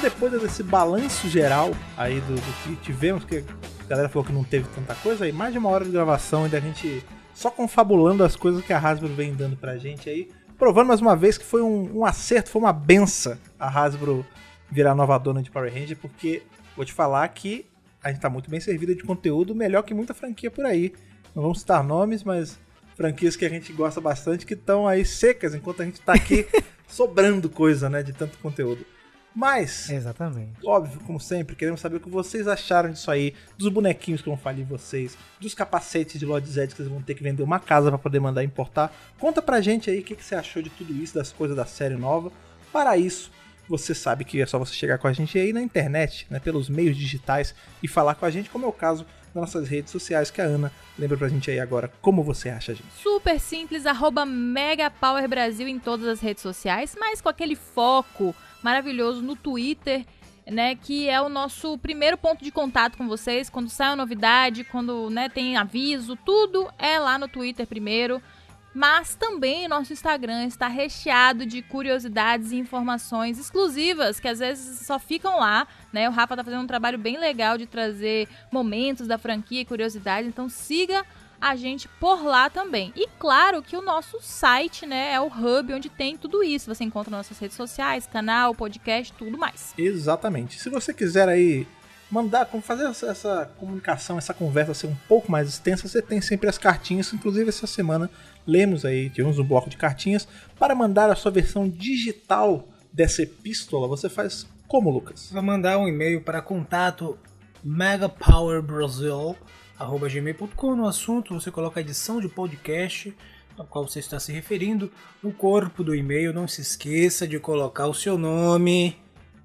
Depois desse balanço geral aí do, do que tivemos, que a galera falou que não teve tanta coisa, aí mais de uma hora de gravação ainda a gente só confabulando as coisas que a Hasbro vem dando pra gente aí, provando mais uma vez que foi um, um acerto, foi uma benção a Hasbro virar nova dona de Power Ranger, porque vou te falar que a gente tá muito bem servida de conteúdo, melhor que muita franquia por aí. Não vamos citar nomes, mas franquias que a gente gosta bastante que estão aí secas enquanto a gente tá aqui sobrando coisa, né, de tanto conteúdo. Mas, Exatamente. óbvio, como sempre, queremos saber o que vocês acharam disso aí, dos bonequinhos que vão falir vocês, dos capacetes de Lord Zed que vocês vão ter que vender uma casa pra poder mandar importar. Conta pra gente aí o que, que você achou de tudo isso, das coisas da série nova. Para isso, você sabe que é só você chegar com a gente aí na internet, né, pelos meios digitais e falar com a gente, como é o caso das nossas redes sociais, que a Ana lembra pra gente aí agora como você acha a gente. Super simples, arroba Mega Power Brasil em todas as redes sociais, mas com aquele foco maravilhoso no Twitter, né? Que é o nosso primeiro ponto de contato com vocês. Quando sai uma novidade, quando né, tem aviso, tudo é lá no Twitter primeiro. Mas também nosso Instagram está recheado de curiosidades e informações exclusivas que às vezes só ficam lá, né? O Rafa tá fazendo um trabalho bem legal de trazer momentos da franquia e curiosidades, então siga a gente por lá também. E claro que o nosso site, né, é o hub onde tem tudo isso. Você encontra nossas redes sociais, canal, podcast, tudo mais. Exatamente. Se você quiser aí mandar, como fazer essa, comunicação, essa conversa ser um pouco mais extensa, você tem sempre as cartinhas. Inclusive essa semana lemos aí, tivemos um bloco de cartinhas para mandar a sua versão digital dessa epístola. Você faz como, Lucas? Vai mandar um e-mail para contato megapowerbrasil.gmail.com no assunto, você coloca a edição de podcast ao qual você está se referindo. No corpo do e-mail, não se esqueça de colocar o seu nome,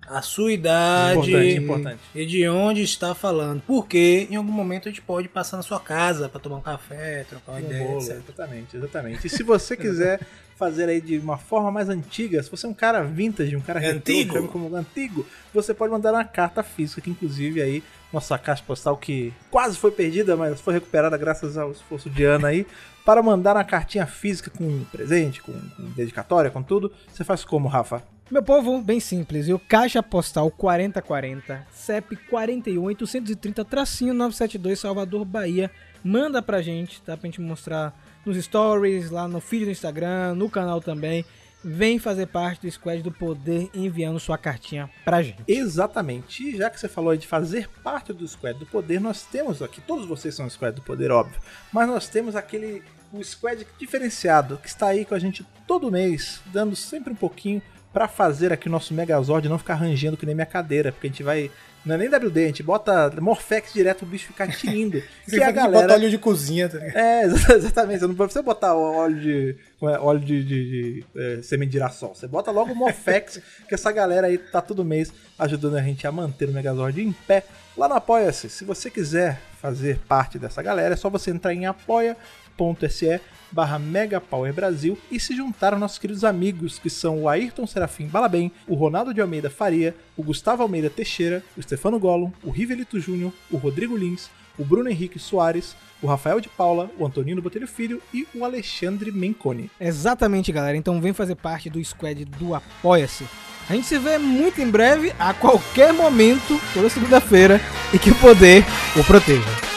a sua idade Importante, importante. e de onde está falando. Porque em algum momento a gente pode passar na sua casa para tomar um café, trocar uma Um ideia, bolo, etc. exatamente, exatamente. E se você quiser fazer aí de uma forma mais antiga, se você é um cara vintage, um cara Antigo. chame como antigo, você pode mandar uma carta física, que inclusive aí nossa caixa postal que quase foi perdida, mas foi recuperada graças ao esforço de Ana aí, para mandar uma cartinha física com um presente, com, com dedicatória, com tudo, você faz como, Rafa? Meu povo, bem simples, viu? Caixa postal 4040, CEP 48130, tracinho 972, Salvador, Bahia. Manda pra gente, tá? Pra gente mostrar nos stories, lá no feed do Instagram, no canal também. Vem fazer parte do Squad do Poder enviando sua cartinha pra gente. Exatamente. E já que você falou aí de fazer parte do Squad do Poder, nós temos aqui, todos vocês são Squad do Poder, óbvio, mas nós temos aquele o Squad diferenciado que está aí com a gente todo mês, dando sempre um pouquinho pra fazer aqui o nosso Megazord não ficar rangendo que nem minha cadeira, porque a gente vai não é nem WD, a gente bota Morphex direto o bicho ficar tinindo. que a galera Bota óleo de cozinha, tá ligado? é, exa- exatamente. Você não precisa botar óleo de. é, óleo de, de, de, é, semente de girassol. Você bota logo o Morphex, que essa galera aí tá todo mês ajudando a gente a manter o Megazord em pé. Lá no Apoia-se. Se você quiser fazer parte dessa galera, é só você entrar em apoia.se barra Megapower Brasil e se juntar aos nossos queridos amigos, que são o Ayrton Serafim Balabem, o Ronaldo de Almeida Faria, o Gustavo Almeida Teixeira, o Stefano Gollum, o Rivelito Júnior, o Rodrigo Lins, o Bruno Henrique Soares, o Rafael de Paula, o Antonino Botelho Filho e o Alexandre Menconi. Exatamente, galera. Então vem fazer parte do Squad do Apoia-se. A gente se vê muito em breve, a qualquer momento, toda segunda-feira, e que o poder o proteja.